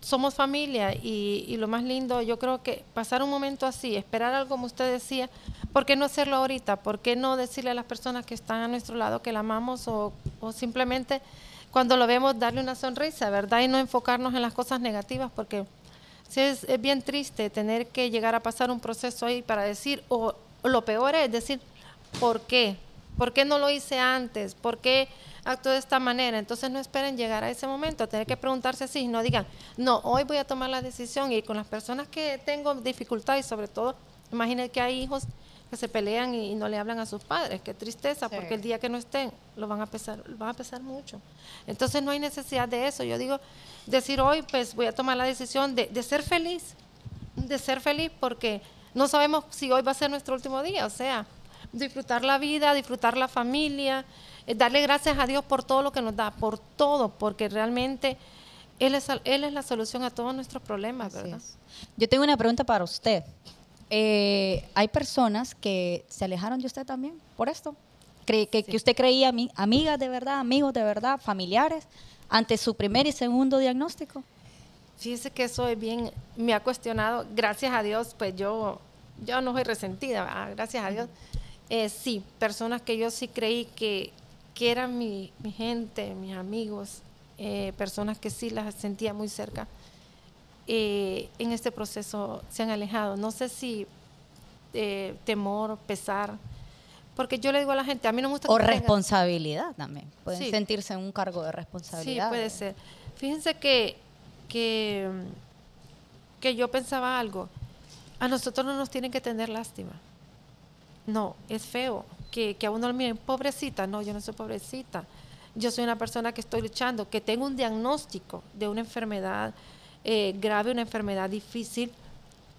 somos familia y, lo más lindo, yo creo que pasar un momento así, esperar algo como usted decía, ¿por qué no hacerlo ahorita? ¿Por qué no decirle a las personas que están a nuestro lado que la amamos o, o simplemente cuando lo vemos darle una sonrisa, ¿verdad? Y no enfocarnos en las cosas negativas, porque sí es, bien triste tener que llegar a pasar un proceso ahí para decir, o lo peor es decir, ¿por qué? ¿Por qué no lo hice antes? ¿Por qué actué de esta manera? Entonces no esperen llegar a ese momento, tener que preguntarse así, no digan, no, hoy voy a tomar la decisión y con las personas que tengo dificultad y sobre todo, imaginen que hay hijos que se pelean y, y no le hablan a sus padres, qué tristeza, Sí. porque el día que no estén lo van a pesar, lo van a pesar mucho. Entonces no hay necesidad de eso. Yo digo, decir hoy, pues voy a tomar la decisión de, de ser feliz, de ser feliz porque no sabemos si hoy va a ser nuestro último día, o sea, disfrutar la vida, disfrutar la familia, eh, darle gracias a Dios por todo lo que nos da, por todo, porque realmente Él es, él es la solución a todos nuestros problemas, ¿verdad? Yo tengo una pregunta para usted. Eh, hay personas que se alejaron de usted también por esto. Cre- que, que usted creía ami- amigas de verdad, amigos de verdad, familiares, ante su primer y segundo diagnóstico. Fíjese que eso es bien, me ha cuestionado, gracias a Dios, pues yo, yo no soy resentida, ¿verdad? gracias a Dios. Eh, sí, personas que yo sí creí que, que eran mi, mi gente, mis amigos, eh, personas que sí las sentía muy cerca, eh, en este proceso se han alejado. No sé si eh, temor, pesar, porque yo le digo a la gente, a mí no me gusta O que tengan- responsabilidad también. Pueden Sí. sentirse en un cargo de Sí, responsabilidad. puede ser. Fíjense que, que, que yo pensaba algo. A nosotros no nos tienen que tener lástima. No, es feo que, que a uno le miren, pobrecita. No, yo no soy pobrecita. Yo soy una persona que estoy luchando, que tengo un diagnóstico de una enfermedad eh, grave, una enfermedad difícil,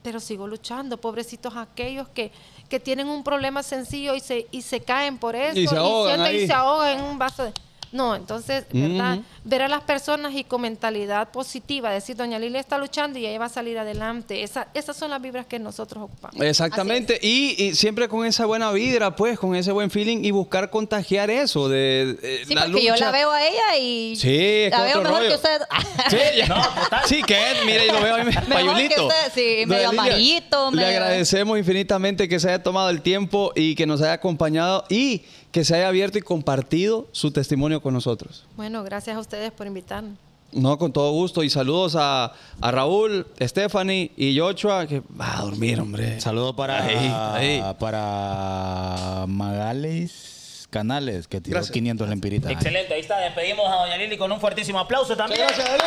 pero sigo luchando. Pobrecitos aquellos que, que tienen un problema sencillo y se, y se caen por eso Y se ahogan sienten y se ahogan en un vaso de... No, entonces, ¿verdad? Ver a las personas y con mentalidad positiva, decir, doña Lilia está luchando y ella va a salir adelante. Esa, esas son las vibras que nosotros ocupamos. Exactamente, y, y siempre con esa buena vibra, pues, con ese buen feeling y buscar contagiar eso de, de Sí, la porque yo la veo a ella y Sí, la que veo mejor rollo. que usted. *laughs* Sí, ya. No, total. sí, que es, mire, lo veo ahí, *laughs* que payulito. usted, sí, medio Lilia, amarillito, Le medio- agradecemos infinitamente que se haya tomado el tiempo y que nos haya acompañado y que se haya abierto y compartido su testimonio con nosotros. Bueno, gracias a ustedes por invitarnos. No, con todo gusto. Y saludos a, a Raúl, Stephanie y Joshua, que va a dormir, hombre. Saludos para, Ahí, ahí. para Magales Canales, que tiró 500 lempiritas. Excelente, ahí está. Despedimos a Doña Lili con un fuertísimo aplauso también. Gracias, Dale.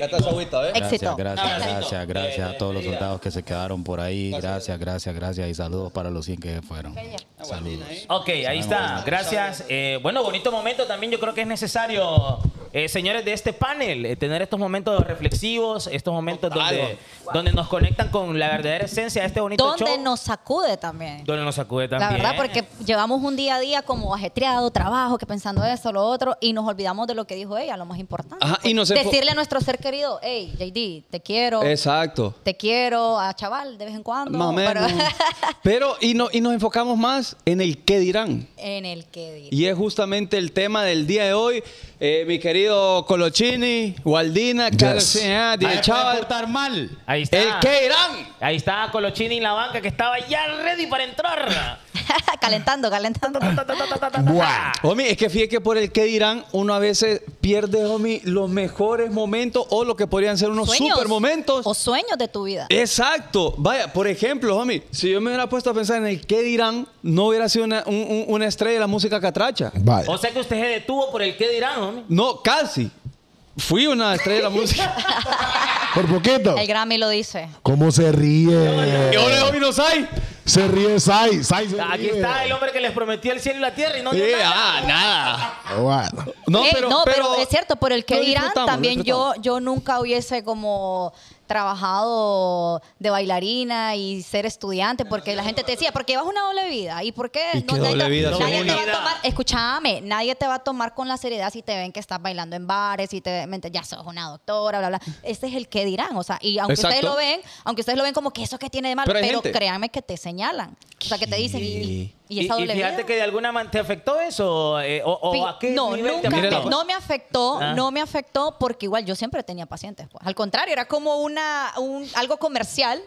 Esa agüita, ¿eh? Éxito. Gracias, gracias, gracias, gracias a todos los soldados que se quedaron por ahí. Gracias, gracias, gracias. Y saludos para los 100 que fueron. Saludos. Ok, ahí está. Gracias. Eh, bueno, bonito momento también. Yo creo que es necesario, eh, señores de este panel, eh, tener estos momentos reflexivos, estos momentos donde, donde nos conectan con la verdadera esencia de este bonito Donde show. nos sacude también. Donde nos sacude La también. verdad, porque llevamos un día a día como ajetreado, trabajo, que pensando esto, lo otro, y nos olvidamos de lo que dijo ella, lo más importante. Ajá, y nos enfo- Decirle a nuestro ser querido, hey, JD, te quiero, Exacto. te quiero, a chaval, de vez en cuando. Más o pero- menos. *laughs* Pero, y, no, y nos enfocamos más en el qué dirán. en el que diré. Y es justamente el tema del día de hoy. Eh, mi querido Colochini, Waldina, Carlos el puede chaval. mal. Ahí está. El qué dirán. Ahí está Colochini en la banca que estaba ya ready para entrar. *laughs* calentando, calentando. Buah. Homie, es que fíjate que por el qué dirán, uno a veces pierde, homie, los mejores momentos o lo que podrían ser unos Sueños super momentos. O sueños de tu vida. Exacto. Vaya, por ejemplo, homie, si yo me hubiera puesto a pensar en el qué dirán, no hubiera sido una, un- un- una estrella de la música catracha. Vaya. O sea que usted se detuvo por el qué dirán, homie. No, casi. Fui una estrella de la música. *laughs* Por poquito. El Grammy lo dice. ¿Cómo se ¿Y ríe? ahora, homie, no hay? Se ríe Sai. Sai se Aquí ríe. está el hombre que les prometió el cielo y la tierra y no dio nada. ah, nada. Bueno. No, Ey, pero, no, pero, es cierto, por el que lo dirán, disfrutamos, lo también yo, disfrutamos. yo nunca hubiese como trabajado de bailarina y ser estudiante, porque la gente te decía, ¿por qué vas una doble vida? ¿Y por qué? ¿Y qué doble te- vida, nadie te va a tomar, escúchame, nadie te va a tomar con la seriedad si te ven que estás bailando en bares, si te ven, ya sos una doctora, bla, bla. Ese es el que dirán, o sea, y aunque ustedes lo ven, aunque ustedes lo ven como que eso que tiene de malo, Pero pero, créanme que te señalan, o sea, que te dicen, y, y Y, esa y doble fíjate vida. que de alguna manera te afectó eso. eh, o, o a qué no, nivel nunca no me afectó, Ah. no me afectó porque igual yo siempre tenía pacientes. pues. Al contrario, era como una, un, algo comercial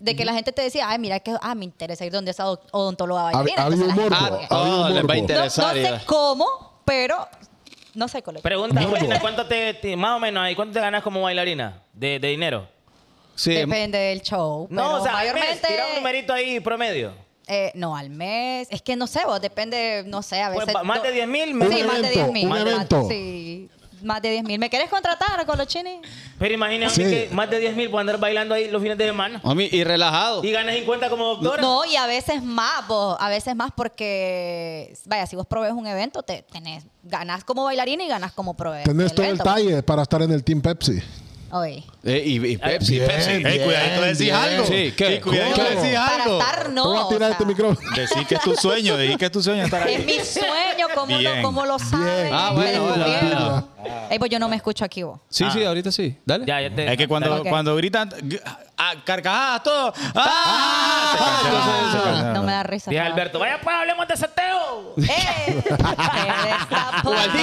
de que la gente te decía, ay, mira que ah, me interesa ir donde esa odontóloga había un morbo. gente- Ah, había oh, les va a no, interesar. no sé cómo, pero no sé colegio. Pregunta. Marina, ¿cuánto te, te- más o menos ahí, cuánto te ganas como bailarina de, de dinero? Sí, Depende del show. No, pero o sea, mes, mayormente. tira un numerito ahí promedio. Eh, no, al mes. Es que no sé, vos, depende, no sé, a Pues, veces. pa- más de 10 mil. Sí, Un más de evento, 10 mil. un evento. Sí, más de 10 mil. ¿Me querés contratar, Colochini? Pero imagínate Sí. que más de 10 mil por andar bailando ahí los fines de semana. Homie, y relajado. Y ganas 50 como doctora. No, y a veces más, vos, a veces más porque, vaya, si vos provees un evento, te tenés, ganás como bailarina y ganás como proveedor. Tenés todo el evento. talle para estar en el Team Pepsi. Oye, Eh, y, y Pepsi, Bien, Pepsi. bien, Ey, cuidadito, decís bien. algo. Sí, ¿qué? Sí, cuidadito, ¿Cómo? decís para algo. estar no. Voy a o tirar sea, este micrófono. Decís que es tu sueño, decís que es tu sueño estar Es ahí. mi sueño, como Bien. lo, como lo saben. Ah, me bueno, bueno, descubrieron. Ey, pues yo no me escucho aquí vos. Sí, sí, ahorita sí. Dale. Ya, ya te- Es que cuando, Ok. cuando gritan ah, carcajadas, todo. ¡Ah! Se cancela, se cancela. No me da risa. Dice Alberto, vaya pues, hablemos de seteo. ¡Eh! *laughs*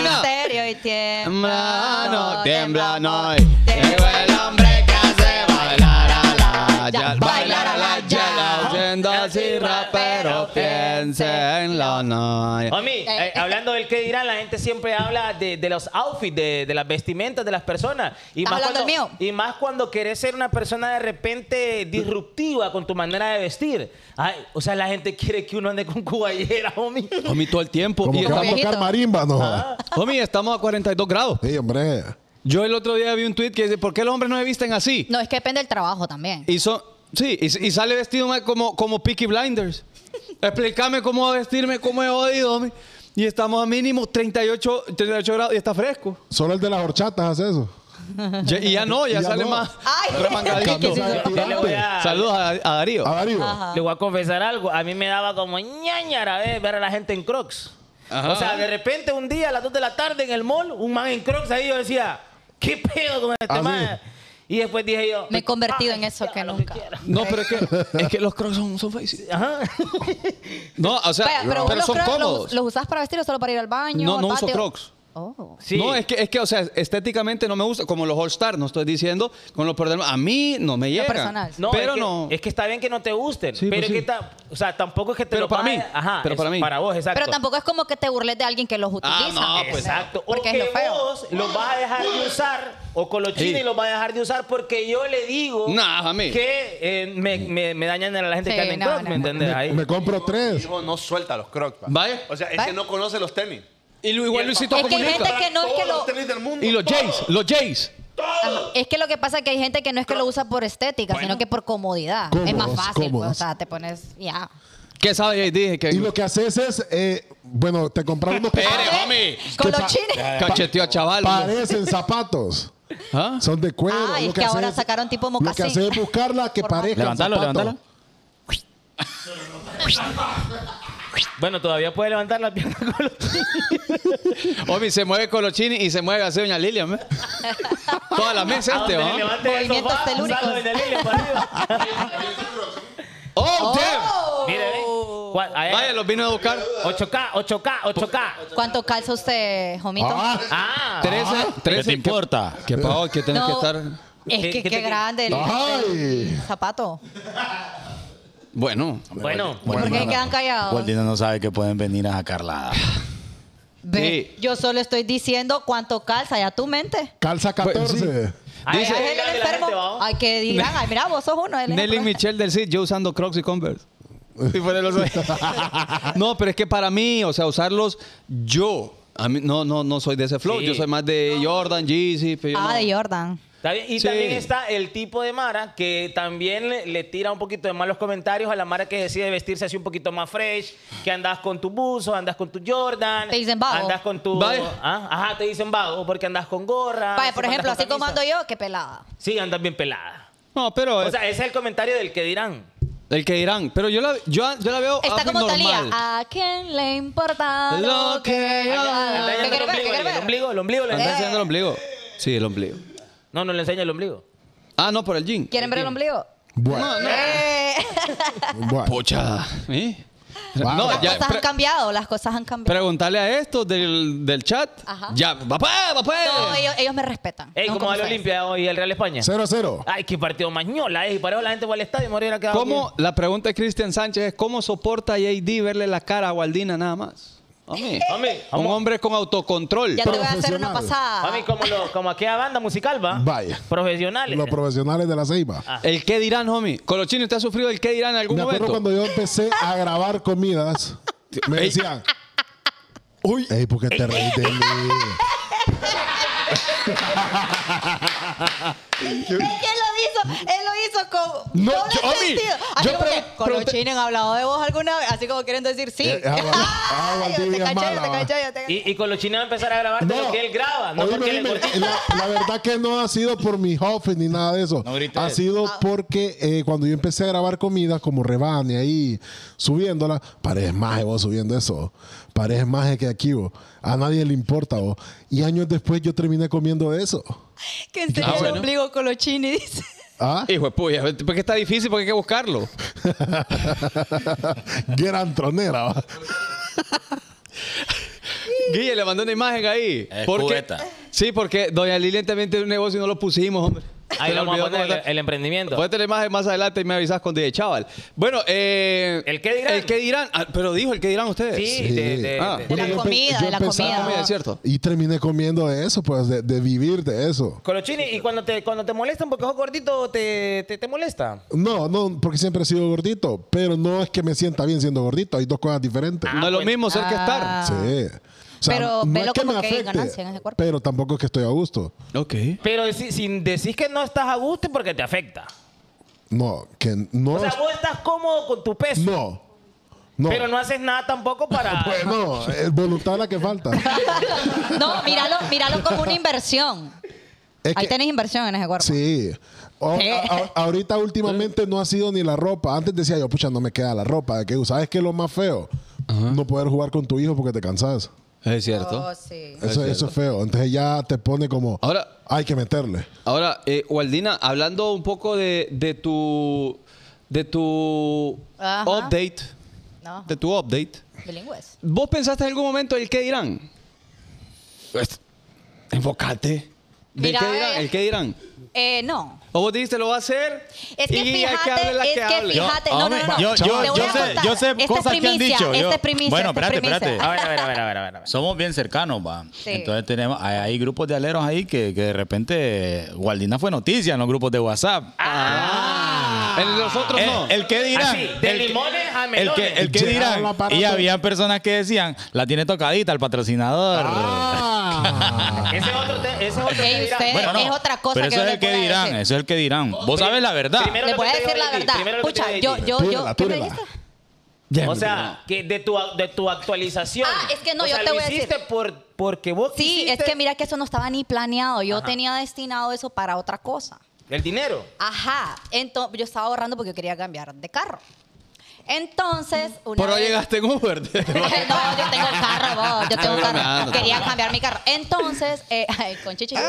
Misterio y tiembla. no, tiembla, no. Llegó el hombre que la bailar a la ya, oyendo así rapero, piénsenlo, no. Omi, eh, hablando del que dirán, la gente siempre habla de, de los outfits, de, de las vestimentas de las personas. Y ¿Estás hablando cuando, del mío? Y más cuando querés ser una persona de repente disruptiva con tu manera de vestir. Ay, o sea, la gente quiere que uno ande con cuballera, homie. Homie, todo el tiempo. Como Y que a estamos, tocar marimba, no. Ah. homie, estamos a 42 grados. Sí, hombre. Yo el otro día vi un tweet que dice, ¿por qué los hombres no se visten así? No, es que depende del trabajo también. Y son, sí, y, y sale vestido más como, como Peaky Blinders. *laughs* Explícame cómo va a vestirme, cómo he oído. Y estamos a mínimo 38, 38 grados y está fresco. Solo el de las horchatas hace eso. Ya- y ya no, ya Ya sale no. más Ay. remangadito. *laughs* A, Saludos a, a Darío. A Darío. le voy a confesar algo. A mí me daba como ñañara ver, ver a la gente en crocs. Ajá. O sea, de repente un día a las 2 de la tarde en el mall, un man en crocs ahí, yo decía, ¿qué pedo con este Ah, man? Y después dije yo, Me he convertido en "Ay, eso que nunca". quiera. No, pero es que, es que los crocs son, son feísimos. Ajá. No, o sea, Vaya, pero, pero, vos los son crocs cómodos. los, los usás para vestir o solo para ir al baño? no, al no uso patio? crocs. Oh. Sí. No, es que, es que, o sea, estéticamente no me gusta, como los All Star, no estoy diciendo, con los por A mí no me llega. personal. No, pero es que, no. Es que está bien que no te gusten. Sí, pero pues es que sí. ta- o sea, tampoco es que te Pero lo para mí, Ajá, pero es para mí. Para vos, exacto. Pero tampoco es como que te burles de alguien que los utiliza. no, pues, Exacto. O Porque que es lo feo. vos los vas a dejar de usar, o con los Sí. chinos los vas a dejar de usar porque yo le digo mí. que eh, me, me, me dañan a la gente Sí, que anda en no, Crocs, no. ¿me entiendes? Ahí. Me compro tres. Hijo no suelta los crocs. Vaya. O sea, es Vaya. que no conoce los tenis. Y lo- igual Luisito Es que hay comunica. gente que no es que Todos lo... los tenis del mundo. Y los. Jays, los Jays. Es que lo que pasa es que hay gente que no es que lo usa por estética, sino que por comodidad. es más Cómodos, fácil, pues, cómodos. o sea, te pones ya. ¿Qué sabe Jay? Dije que. Y lo que haces es, eh, bueno, te compras unos que Espere, homie. Con pa- los chines. Cacheteó a chaval. parecen zapatos. ¿Ah? Son de cuero. Ah, Lo es que ahora sacaron tipo Lo que mocasín. haces es buscarla que parezca Levántalo, levántalo. *laughs* Bueno, todavía puede levantar la pierna con los Homie, se mueve con los chinis y se mueve así doña Lilian. ¿eh? Toda la mesa este, el Movimientos sofá, telúricos. doña para arriba. ¡Oh, damn! Mire, ve. Ahí- Vaya, los vino a buscar. 8K, 8K, 8K. ¿Cuánto calza usted, Jomito? Ah, Ah, 13, ¿Qué 13. te importa? ¿Qué pasó? Que tenés No. que estar. Es ¿Qué- que qué qué te- grande el, Ay. el zapato. Bueno. bueno. ¿Por qué quedan callados? Gualdina no sabe que pueden venir a sacarla. Ve, Sí. Yo solo estoy diciendo cuánto calza, ya tu mente. calza Pues, 14. Ay, Dice- ay, Ay, el la enfermo. gente, que dirán, ay, mira, vos sos uno. el Nelly ejemplo. Michelle del Cid, yo usando Crocs y Converse. *laughs* Y *laughs* no, pero es que para mí, o sea, usarlos yo. A mí, no, no, no soy de ese flow. Sí. Yo soy más de Jordan, Yeezy. pero yo Ah, no- de Jordan. Está bien, Y Sí. también está el tipo de Mara que también le, le tira un poquito de malos comentarios a la Mara que decide vestirse así un poquito más fresh, que andas con tu buzo, andas con tu Jordan. Te dicen vago. Andas con tu... Ah, Ajá, te dicen vago porque andas con gorra. Vaya, por ejemplo, así como ando yo, qué pelada. Sí, andas bien pelada. No, pero O sea, ese es el comentario del que dirán. el que dirán. Pero yo la, yo, yo la veo Está como normal. Talía. ¿A quién le importa Lo que que yo el ombligo, el ombligo, el ombligo. le ¿Anda enseña. enseñando el ombligo? Sí, el ombligo. No, no le enseña el ombligo. Ah, no, por el jean. ¿Quieren ver el ombligo? Bueno, Eh, *laughs* bueno. Pucha. ¿Eh? Va. No, las ya, cosas han cambiado, las cosas han cambiado. preguntarle a estos del, del chat. Ajá. Ya, va pues, va pues. No, ellos, ellos me respetan. Ey, no como como va la ustedes. Olimpia hoy el Real España. 0-0. Ay, qué partido mañola, eh. Y paró la gente fue al estadio y me hubiera quedado ¿Cómo, la pregunta de Cristian Sánchez es: ¿cómo soporta JD verle la cara a Waldina nada más? Homie, un hombre con autocontrol. Ya te voy a hacer una pasada. Mami, como, lo, como aquella banda musical, ¿va? Vaya. Profesionales. Los profesionales de la ceiba. Ah. El qué dirán, homie. Colochino, ¿usted ha sufrido el qué dirán en algún Me acuerdo momento? cuando yo empecé a grabar comidas, me decían, uy, ey, ¿por qué te reís de mí? *laughs* Es que él lo hizo, él lo hizo con No, doble yo- Omi, sentido. Así yo como pre- que, con los chinos han hablado de vos alguna vez, así como quieren decir sí. Eh, Ay, Valdivia te es caché, mala, te va. caché, te caché. Y, y con los chinos va a empezar a grabar de lo que él graba, no oíme, porque oíme, gordito. la, la verdad que no ha sido por mi jefe ni nada de eso. No ha sido Ah. porque eh, cuando yo empecé a grabar comidas como Rebane ahí subiéndola, pareces más vos subiendo eso. Pareces más que aquí vos. A nadie le importa vos. Y años después yo terminé comiendo eso. Que enseña Ah, el bueno. ombligo con los chinos, dice. ¿Ah? Hijo de puya, porque está difícil, porque hay que buscarlo. *laughs* Gran tronera. va. *laughs* Guille le mandó una imagen ahí. Es porque, cubeta. sí, porque Doña Lilian también tiene un negocio y no lo pusimos, hombre. Ahí vamos a poner el, emprendimiento. Ponete la imagen más adelante y me avisas con DJ Chaval. Bueno, eh, ¿El qué dirán? El que dirán. Ah, pero dijo el que dirán ustedes. Sí, Sí. de, de- Ah. de- De la comida, de la comida. Comida, ¿cierto? Y terminé comiendo de eso, pues, de, de vivir de eso. Chinos, y cuando te, cuando te molestan porque sos gordito, te, te, te molesta. No, no, porque siempre he sido gordito, pero no es que me sienta bien siendo gordito, hay dos cosas diferentes. No es lo pues- mismo ser que estar. Ah. Sí. O sea, Pero no velo es que como me que hay afecte, ganancia en ese cuerpo. pero tampoco es que estoy a gusto. Ok. Pero deci- si decís que no estás a gusto es porque te afecta. No, que no. O sea, vos estás cómodo con tu peso. no. No. Pero no haces nada tampoco para. *laughs* Pues no, *laughs* es voluntad la que falta. *laughs* No, míralo, míralo como una inversión. Es Ahí que- tenés inversión en ese cuerpo. Sí. O- ¿Qué? a- a- ahorita últimamente no ha sido ni la ropa. Antes decía yo, pucha, no me queda la ropa. Que ¿Sabes qué es lo más feo? No poder jugar con tu hijo porque te cansas. Es cierto. Oh, sí. Eso, eso es feo. Entonces ya te pone como, Ahora- hay que meterle. Ahora, eh, Waldina, hablando un poco de, de tu de tu Ajá. update, No, de tu update. bilingües. ¿Vos pensaste en algún momento el qué dirán? Pues, enfócate. ¿De Mira, qué dirán? ¿El qué dirán? Eh, no. O vos dijiste, lo va a hacer. Es que y hay fíjate, hable la es que que hable. fíjate, no, no, no, no. Yo, sé, yo sé Esta es cosas que han primicia, dicho. esta es primicia, bueno, esta es espérate, primicia. espérate. A ver, a ver, a ver, a ver, a ver, a ver. Somos bien cercanos, va. Sí. Entonces tenemos, hay, hay grupos de aleros ahí que, que de repente Gualdina fue noticia en los grupos de WhatsApp. Ah. En los otros el, no. el que dirán. Así, de el que- limones a el melones. que, el que dirán. Y había personas que decían, la tiene tocadita el patrocinador. Ah. *laughs* Ese es otro, te- ese es otro que dirán. usted- Bueno, no. Es otra cosa pero que eso es el que dirán, decir. eso es el que dirán. Vos sabes la verdad. Le voy a decir la verdad. digo yo, yo, Túrela, yo. ¿Qué? Ya, O sea, que de tu, de tu actualización. Ah, es que no, o yo sea, te lo voy a decir. por, porque vos Sí, es quisiste que mira que eso no estaba ni planeado. Yo tenía destinado eso para otra cosa. El dinero. Ajá. Entonces, yo estaba ahorrando porque yo quería cambiar de carro. Entonces, una Pero vez- llegaste en Uber. *laughs* no, yo tengo carro, vos, yo tengo Estoy carro. bromeando. Quería cambiar mi carro. Entonces, eh, *laughs* ay, con chichi. Ent-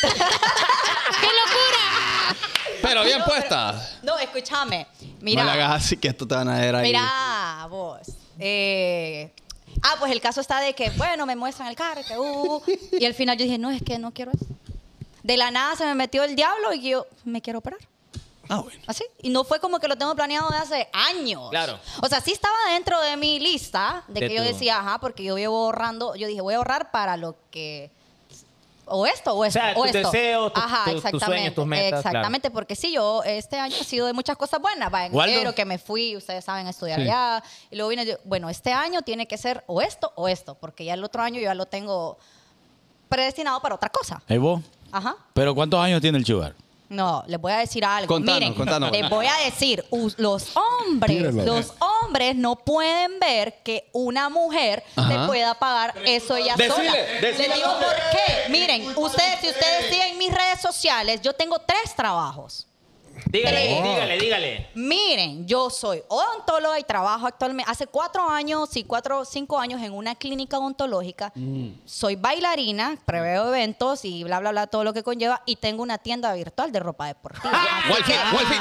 ¡Qué locura! Pero bien puesta. No, escúchame. Mira. No le hagas así que esto te van a ver ahí. Mira, vos. Eh, ah, pues el caso está de que, bueno, me muestran el carro, que, uh, y al final yo dije, no, es que no quiero eso. De la nada se me metió el diablo y yo me quiero operar. Ah, bueno. Así. Y no fue como que lo tengo planeado de hace años. Claro. O sea, sí estaba dentro de mi lista de, De que yo decía, ajá, porque yo llevo ahorrando, yo dije, voy a ahorrar para lo que o esto o esto sea, o tus esto. deseos, tus- Ajá, tus- tus exactamente. sueños, tus metas, Exactamente, porque sí, yo este año ha sido de muchas cosas buenas. Va, en Waldo. enero que me fui, ustedes saben, a estudiar Sí. allá. Y luego vine, yo, bueno, este año tiene que ser o esto o esto, porque ya el otro año yo ya lo tengo predestinado para otra cosa. ¿Y vos? Ajá. ¿Pero cuántos años tiene el sugar? No, les voy a decir algo. Contanos, Miren, contanos. les voy a decir, los hombres, los hombres no pueden ver que una mujer Ajá. le pueda pagar eso ella Decile, sola. decile Les digo por qué. Miren, ustedes, si ustedes siguen mis redes sociales, yo tengo tres trabajos. Dígale, Tres. dígale, dígale. Miren, yo soy odontóloga y trabajo actualmente, hace cuatro años, sí, cuatro, cinco años en una clínica odontológica. Soy bailarina, preveo eventos y bla, bla, bla, todo lo que conlleva. Y tengo una tienda virtual de ropa deportiva. Así Wolfie, que- Wolfie.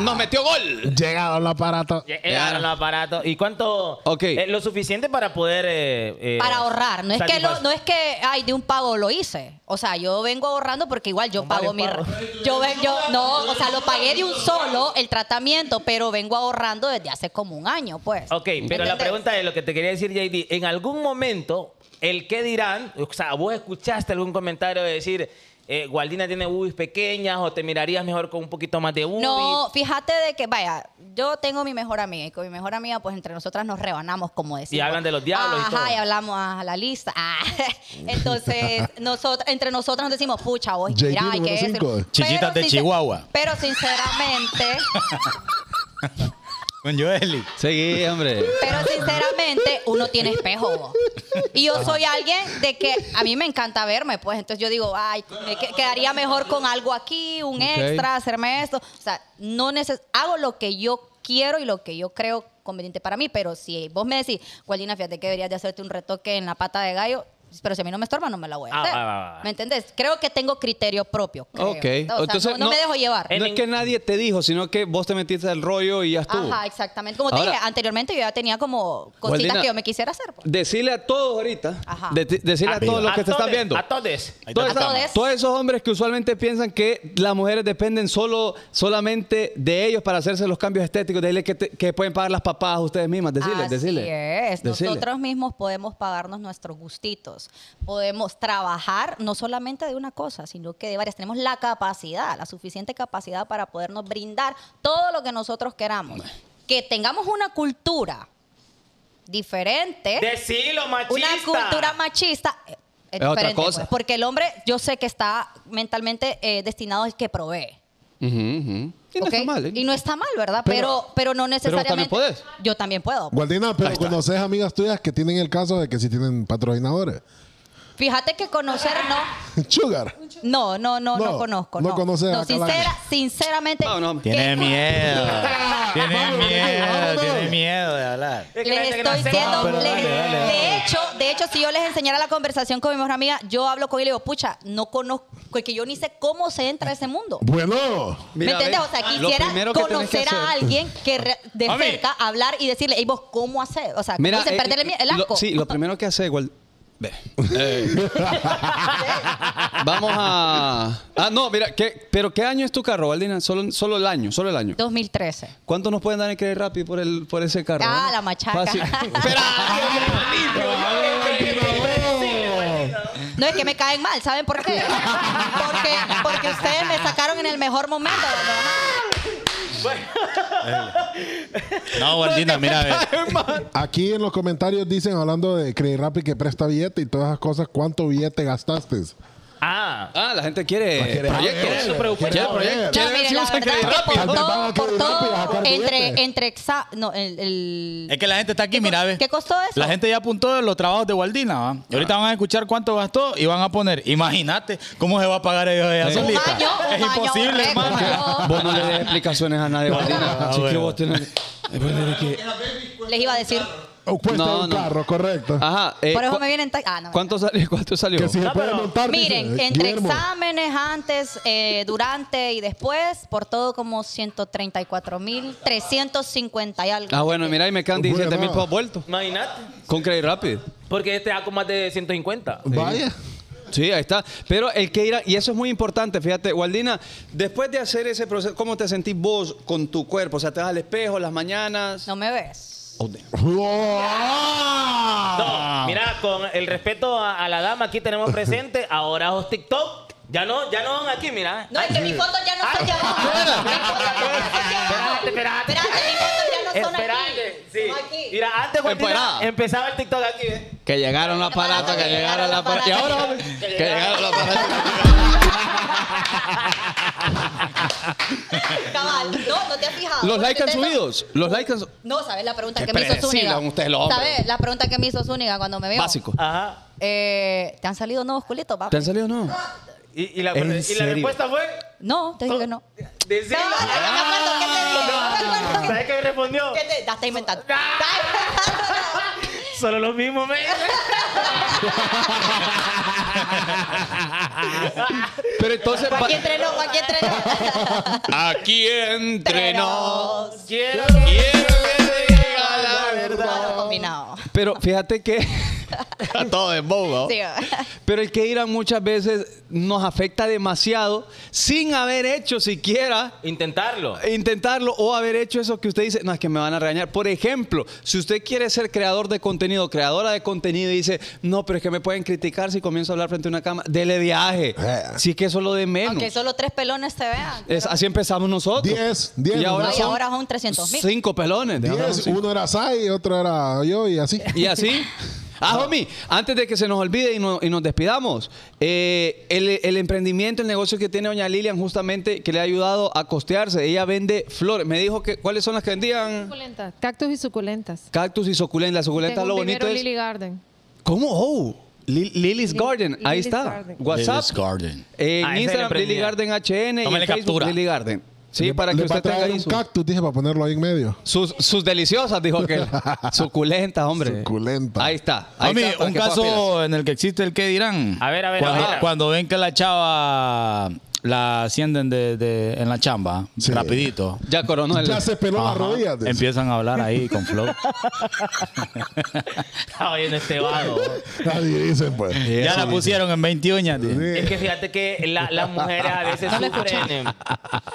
Nos metió gol. Llegado el aparato. Llegaron los aparatos. ¿Y cuánto? Ok. eh, lo suficiente para poder. eh, eh, para ahorrar. No es, que lo- no es que, ay, de un pago lo hice. O sea, yo vengo ahorrando porque igual yo Con pago mi... pagos. Yo, ven- yo, no, o sea, lo pagué de un solo el tratamiento, pero vengo ahorrando desde hace como un año, pues. Ok, pero la pregunta es lo que te quería decir, JD. En algún momento, el que dirán, o sea, vos escuchaste algún comentario de decir, eh, Gualdina tiene boobies pequeñas o te mirarías mejor con un poquito más de boobies. No, fíjate de que, vaya, yo tengo mi mejor amiga y con mi mejor amiga, pues entre nosotras nos rebanamos, como decimos. Y hablan de los diablos y Ajá, todo. y hablamos a la lista. Ah, *laughs* Entonces, nosotros, entre nosotros nos decimos, pucha, vos, mira, hay que decir. Pero de sincer- Chihuahua. Pero sinceramente, *laughs* Con Joeli. Seguí, hombre. pero sinceramente, uno tiene espejo. vos. Y yo soy alguien de que a mí me encanta verme, pues entonces yo digo, ay, me que- quedaría mejor con algo aquí, un Ok. extra, hacerme esto. O sea, no neces hago lo que yo quiero y lo que yo creo conveniente para mí, pero si vos me decís, Gualina, fíjate que deberías de hacerte un retoque en la pata de gallo, pero si a mí no me estorba, no me la voy a Ah, hacer. va, va, va. ¿Me entendés? Creo que tengo criterio propio. creo. Ok. O sea, Entonces, no, no me dejo llevar. No es que nadie te dijo, sino que vos te metiste al rollo y ya estuvo. Ajá, exactamente. Como te dije, anteriormente yo ya tenía como cositas Waldina, que yo me quisiera hacer. pues. Decirle a todos ahorita, Ajá. de- decirle a, A todos los A que te están viendo. A todos. Todos, todos esos hombres que usualmente piensan que las mujeres dependen solo, solamente de ellos para hacerse los cambios estéticos, decirle que, te- que pueden pagar las papadas ustedes mismas, decirle, Así es. Decirle. Nosotros mismos podemos pagarnos nuestros gustitos. Podemos trabajar no solamente de una cosa, sino que de varias. Tenemos la capacidad, la suficiente capacidad para podernos brindar todo lo que nosotros queramos. Que tengamos una cultura diferente, Decilo, machista. una cultura machista. eh, Es, Es otra diferente, cosa. pues, porque el hombre, yo sé que está mentalmente eh, destinado al que provee. Ujú, ujú. Y no ¿ok? está mal, ¿eh? Y no está mal, ¿verdad? Pero- Pero, pero, no también necesariamente. puedes. Yo también puedo. Gualdina, pero conoces amigas tuyas que tienen el caso de que si tienen patrocinadores. Fíjate que conocer no. Sugar. No, no, no, no, No, conozco. no No, conoces no sincera, sinceramente. No, Tiene miedo. *laughs* Tiene miedo. Tiene miedo de hablar. Es que Les estoy diciendo, les- dale, dale, dale. de hecho, de hecho, si yo les enseñara la conversación con mi mejor amiga, yo hablo con él y le digo, pucha, no conozco, que yo ni sé cómo se entra a ese mundo. Bueno. Mira, ¿Me entiendes? O sea, lo quisiera conocer a alguien que re- de cerca hablar y decirle, hey, vos, ¿cómo hacer? O sea, Mira, eh, perderle el, lo- asco. sí, lo primero que hace igual, Ve. Eh. Vamos a. Ah, no, mira, ¿qué, pero ¿qué año es tu carro, Valdina? Solo, solo el año, solo el año. 2013. ¿Cuánto nos pueden dar en crédito rápido por, el, por ese carro? Ah, eh? la machaca. Fácil. *laughs* Espera. No es que me caen mal, ¿saben por qué? *laughs* Porque, porque ustedes me sacaron en el mejor momento. No, *laughs* Waldina, mira, ve. *laughs* Aquí en los comentarios dicen, hablando de Credit Rapid que presta billete y todas esas cosas, ¿cuánto billete gastaste? Ah. Ah, la gente quiere proyectos. proyectos. que por Antes todo, por sacar entre, entre exa... No, el... el- Es que la gente está aquí, ¿Qué mira, ve. qué costó eso? La gente ya apuntó los trabajos de Waldina, ¿va? Y ahorita van a escuchar cuánto gastó y van a poner, imagínate cómo se va a pagar ellos ella solita. Un año, un es imposible, hermano. *laughs* Vos no le des explicaciones a nadie. Ah, Así que bueno. vos tenés. Les iba a decir... O cuesta No, un no. carro, correcto. Ajá. eh, Por eso cu- me vienen... ta- Ah, no. ¿Cuánto salió? ¿Cuánto salió? Que si se No, puede pero- montar. Miren, dice, entre Guillermo. exámenes antes, eh, durante y después, por todo como 134 mil 350 y algo. Ah, bueno, mira, y me quedan Bueno. 17 mil pesos vueltos. Imagínate. Con Credit Rapid. Porque este da con más de 150. Vaya. Sí, ahí está. Pero el que irá, y eso es muy importante, fíjate, Waldina, después de hacer ese proceso, ¿cómo te sentís vos con tu cuerpo? O sea, te vas al espejo las mañanas. No me ves. Oh. No, mira, con el respeto a, a la dama, aquí tenemos presente, *laughs* ahora os TikTok. Ya no, ya no van aquí, mira. No, es que mis fotos ya no son fotos ya. Espérate, espérate. Espérate, mis fotos ya no son Espérate, aquí. sí. Aquí. Mira, antes Empoderada. empezaba el TikTok aquí. ¿eh? Que llegaron los aparatos, que llegaron los aparatos. Y ahora, que llegaron los aparatos. Cabal. No, no te has fijado. Los likes han subidos. Los likes han No, ¿sabes la pregunta que me hizo Zúñiga? ustedes los hombres. ¿Sabes la pregunta que me hizo Zúñiga cuando me vio? Básico. Ajá. Eh, ¿Te han salido nuevos culitos, papá? ¿Te han salido no? Y, y la, ¿En y la serio? respuesta fue. No, te digo que no. Decirlo. No, no, no me acuerdo qué te dije. No me acuerdo. ¿Sabes qué me respondió? ¿Qué te, ya está inventando. Solo lo mismo, me. Pero entonces. Aquí entrenó, fue aquí entrenó. Aquí entrenó. Quiero Quiero que diga la verdad. Combinado. Pero *laughs* fíjate que. A todo de bobo. Sí. Pero el que irán muchas veces nos afecta demasiado sin haber hecho siquiera intentarlo. intentarlo o haber hecho eso que usted dice, no, es que me van a regañar. Por ejemplo, si usted quiere ser creador de contenido, creadora de contenido y dice, no, pero es que me pueden criticar si comienzo a hablar frente a una cámara, dele viaje. Eh. Si es que eso es lo de menos. Aunque solo tres pelones te vean. Es- así empezamos nosotros. Diez, diez, Y ahora No, y son ahora son 300 mil. cinco pelones. Diez, uno era Sai, otro era yo y así. Y así. Ah, homie, antes de que se nos olvide y, no- y nos despidamos, eh, el, el emprendimiento, el negocio que tiene doña Lilian, justamente que le ha ayudado a costearse, ella vende flores. Me dijo que cuáles son las que vendían Suculentas, cactus y suculentas. cactus y suculentas. Las suculentas, Tengo lo un bonito vivero es. Lily Garden. ¿Cómo? Oh, Li- Lily's Li- Garden. Ahí Lily's está. Garden. WhatsApp. Lily's Garden. En Ah, ese Instagram, Lily Garden HN. Y Tómale en Facebook, captura. Lily Garden. Sí, Le- para que usted tenga ahí un su- cactus, dije, para ponerlo ahí en medio. sus, sus deliciosas, dijo aquel. *laughs* Suculentas, hombre. Suculenta. Ahí está. Ahí Homie, está, un que caso en el que existe el que dirán. A ver, a ver, cuando, a ver. cuando ven que la chava la ascienden de, de- en la chamba, Sí. rapidito. Ya coronó el. Ya se peló las Ajá. rodillas. dice. Empiezan a hablar ahí con flow. Estaba oyendo este vago. Nadie dice, pues. ya la pusieron en 20 uñas. tío. Sí. Es que fíjate que la- las mujeres a veces sufren,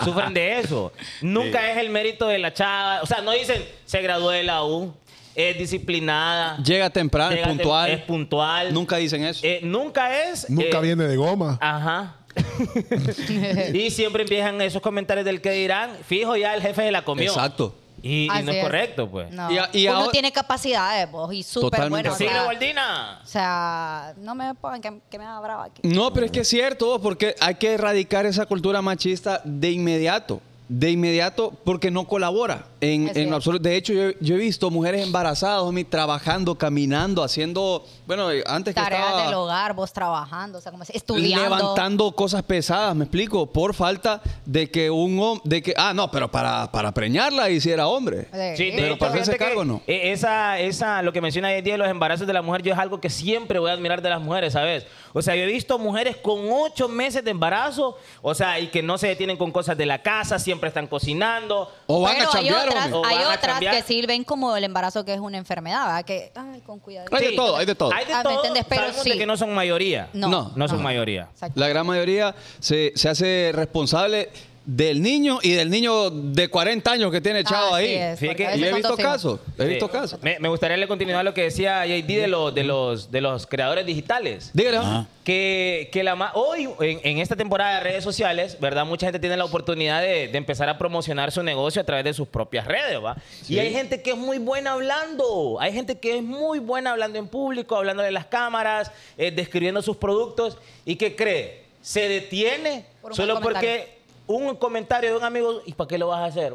sufren de eso. Nunca es el mérito de la chava. O sea, no dicen se graduó de la U, es disciplinada. Llega temprano, llega tem- puntual. Es puntual. Nunca dicen eso. Eh, nunca es. Nunca eh, viene de goma. Ajá. *laughs* y siempre empiezan esos comentarios del que dirán, fijo ya el jefe se la comió. Exacto. Y, no es es. correcto, pues. No. Y a- y Uno ahora- tiene capacidades, vos, y súper bueno. O sea, no me pongan que, que me da brava aquí. No, pero es que es cierto, porque hay que erradicar esa cultura machista de inmediato. De inmediato, porque no colabora en, en absoluto. De hecho, yo, yo he visto mujeres embarazadas, homie, trabajando, caminando, haciendo. Bueno, eh, antes que Tareas del hogar, vos trabajando, o sea, como si- estudiando. levantando cosas pesadas, me explico, por falta de que un hombre, de que, ah, no, pero para, para preñarla hiciera hombre. Sí. Pero hecho, para hacerse cargo, no. eh, Esa, esa, lo que menciona hoy en día de los embarazos de la mujer, yo es algo que siempre voy a admirar de las mujeres, ¿sabes? O sea, yo he visto mujeres con ocho meses de embarazo, o sea, y que no se detienen con cosas de la casa, siempre están cocinando. O van Bueno, a hay chambear, otras, hombre. O hay otras que sí ven como el embarazo que es una enfermedad, ¿verdad? Que, ay, con cuidado. Hay de todo, hay de todo. Hay de Ah, ¿me todo, entiendes? Pero sí. de que no son mayoría. No, No. No son Ajá. mayoría. Exacto. La gran mayoría se, se hace responsable del niño y del niño de 40 años que tiene echado ahí. es, que- Y he visto casos, he visto Sí. casos. Me, me gustaría le continuar lo que decía JD de, los de, los, de los creadores digitales. Dígale. Ajá. Que, que la hoy, en, en esta temporada de redes sociales, ¿verdad? Mucha gente tiene la oportunidad de, de empezar a promocionar su negocio a través de sus propias redes, ¿va? Y hay gente que es muy buena hablando. Hay gente que es muy buena hablando en público, hablando de las cámaras, eh, describiendo sus productos. ¿Y qué cree? Se detiene Por solo porque un comentario de un amigo, ¿y para qué lo vas a hacer?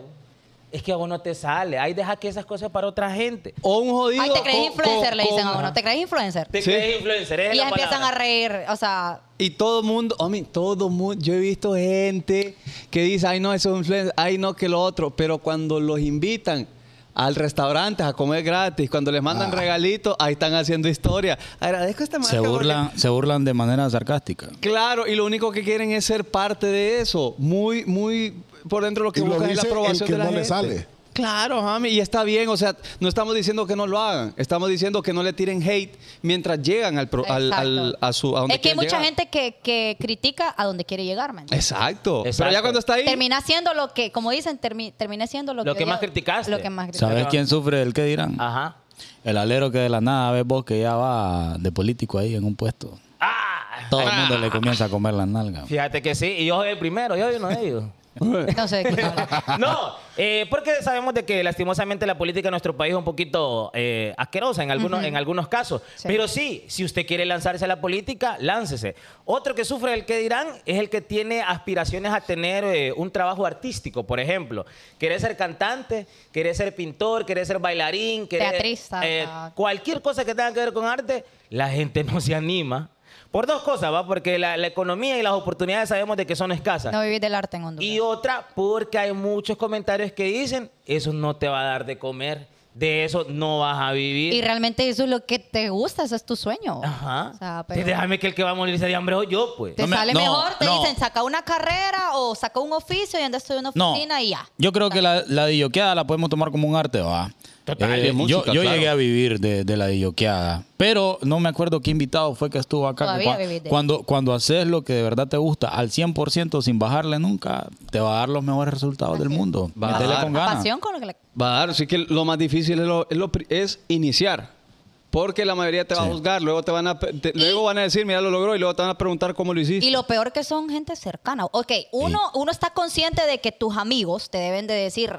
Es que a vos no te sale. Ahí deja que esas cosas para otra gente. O un jodido. Ay, te crees con- influencer, con- le dicen con- a uno. ¿Te crees influencer? Te Sí. crees influencer, es Y la empiezan palabra. a reír, o sea, Y todo mundo, hombre, todo mundo, yo he visto gente que dice, ay no, eso es influencer, ay no, que lo otro, pero cuando los invitan al restaurante a comer gratis, cuando les mandan Ah. regalitos, ahí están haciendo historia. Agradezco esta marca Se porque- burlan, se burlan de manera sarcástica. Claro, y lo único que quieren es ser parte de eso. Muy, muy por dentro lo que Y lo buscan es la dice el aprobación que de la no le gente. sale. Claro, mami, y está bien, o sea, no estamos diciendo que no lo hagan, estamos diciendo que no le tiren hate mientras llegan al, pro- al- a su a donde es que hay mucha llegar. gente que, que critica a donde quiere llegar, ¿me entiendes? Exacto. Pero ya cuando está ahí, Termina siendo lo que, como dicen, termi- termina siendo lo, Lo que más criticaste. Lo que más criticaste. ¿Sabes quién sufre el qué dirán? Ajá. El alero que de la nada ves vos que ya va de político ahí en un puesto. Ah, Todo el mundo le comienza a comer las nalgas. Fíjate que sí, y yo soy el primero, yo soy uno de ellos. *laughs* No sé de quién habla. *laughs* No, eh, porque sabemos de que lastimosamente la política en nuestro país es un poquito eh, asquerosa en algunos, en algunos casos. Sí. Pero sí, si usted quiere lanzarse a la política, láncese. Otro que sufre el que dirán es el que tiene aspiraciones a tener eh, un trabajo artístico, por ejemplo. Quiere ser cantante, quiere ser pintor, quiere ser bailarín, quiere, Teatrista, cualquier cosa que tenga que ver con arte, la gente no se anima. Por dos cosas, ¿va? Porque la, la economía y las oportunidades sabemos de que son escasas. No vivir del arte en Honduras. Y otra, porque hay muchos comentarios que dicen, eso no te va a dar de comer, de eso no vas a vivir. Y realmente eso es lo que te gusta, eso es tu sueño. Ajja. O sea, pero Déjame que el que va a morirse de hambre soy yo, pues. te No me- sale no, mejor, te no. dicen saca una carrera o saca un oficio y andas estudiando en una No, oficina y ya. yo creo que la, la la podemos tomar como un arte, va. Total, Eh, de música, yo yo claro. llegué a vivir de, de la dilloqueada, pero no me acuerdo qué invitado fue que estuvo acá. que Todavía cua- vivís de- cuando, cuando haces lo que de verdad te gusta al 100% sin bajarle nunca, te va a dar los mejores resultados del mundo. Va a dar. con ganas. pasión con lo que le... va a dar. Así que lo más difícil es, lo- es lo pri- es iniciar. Porque la mayoría te va a Sí. juzgar, luego te van a te- luego van a decir, mira, lo logró, y luego te van a preguntar cómo lo hiciste. Y lo peor que son gente cercana. Ok, uno, uno está consciente de que tus amigos te deben de decir,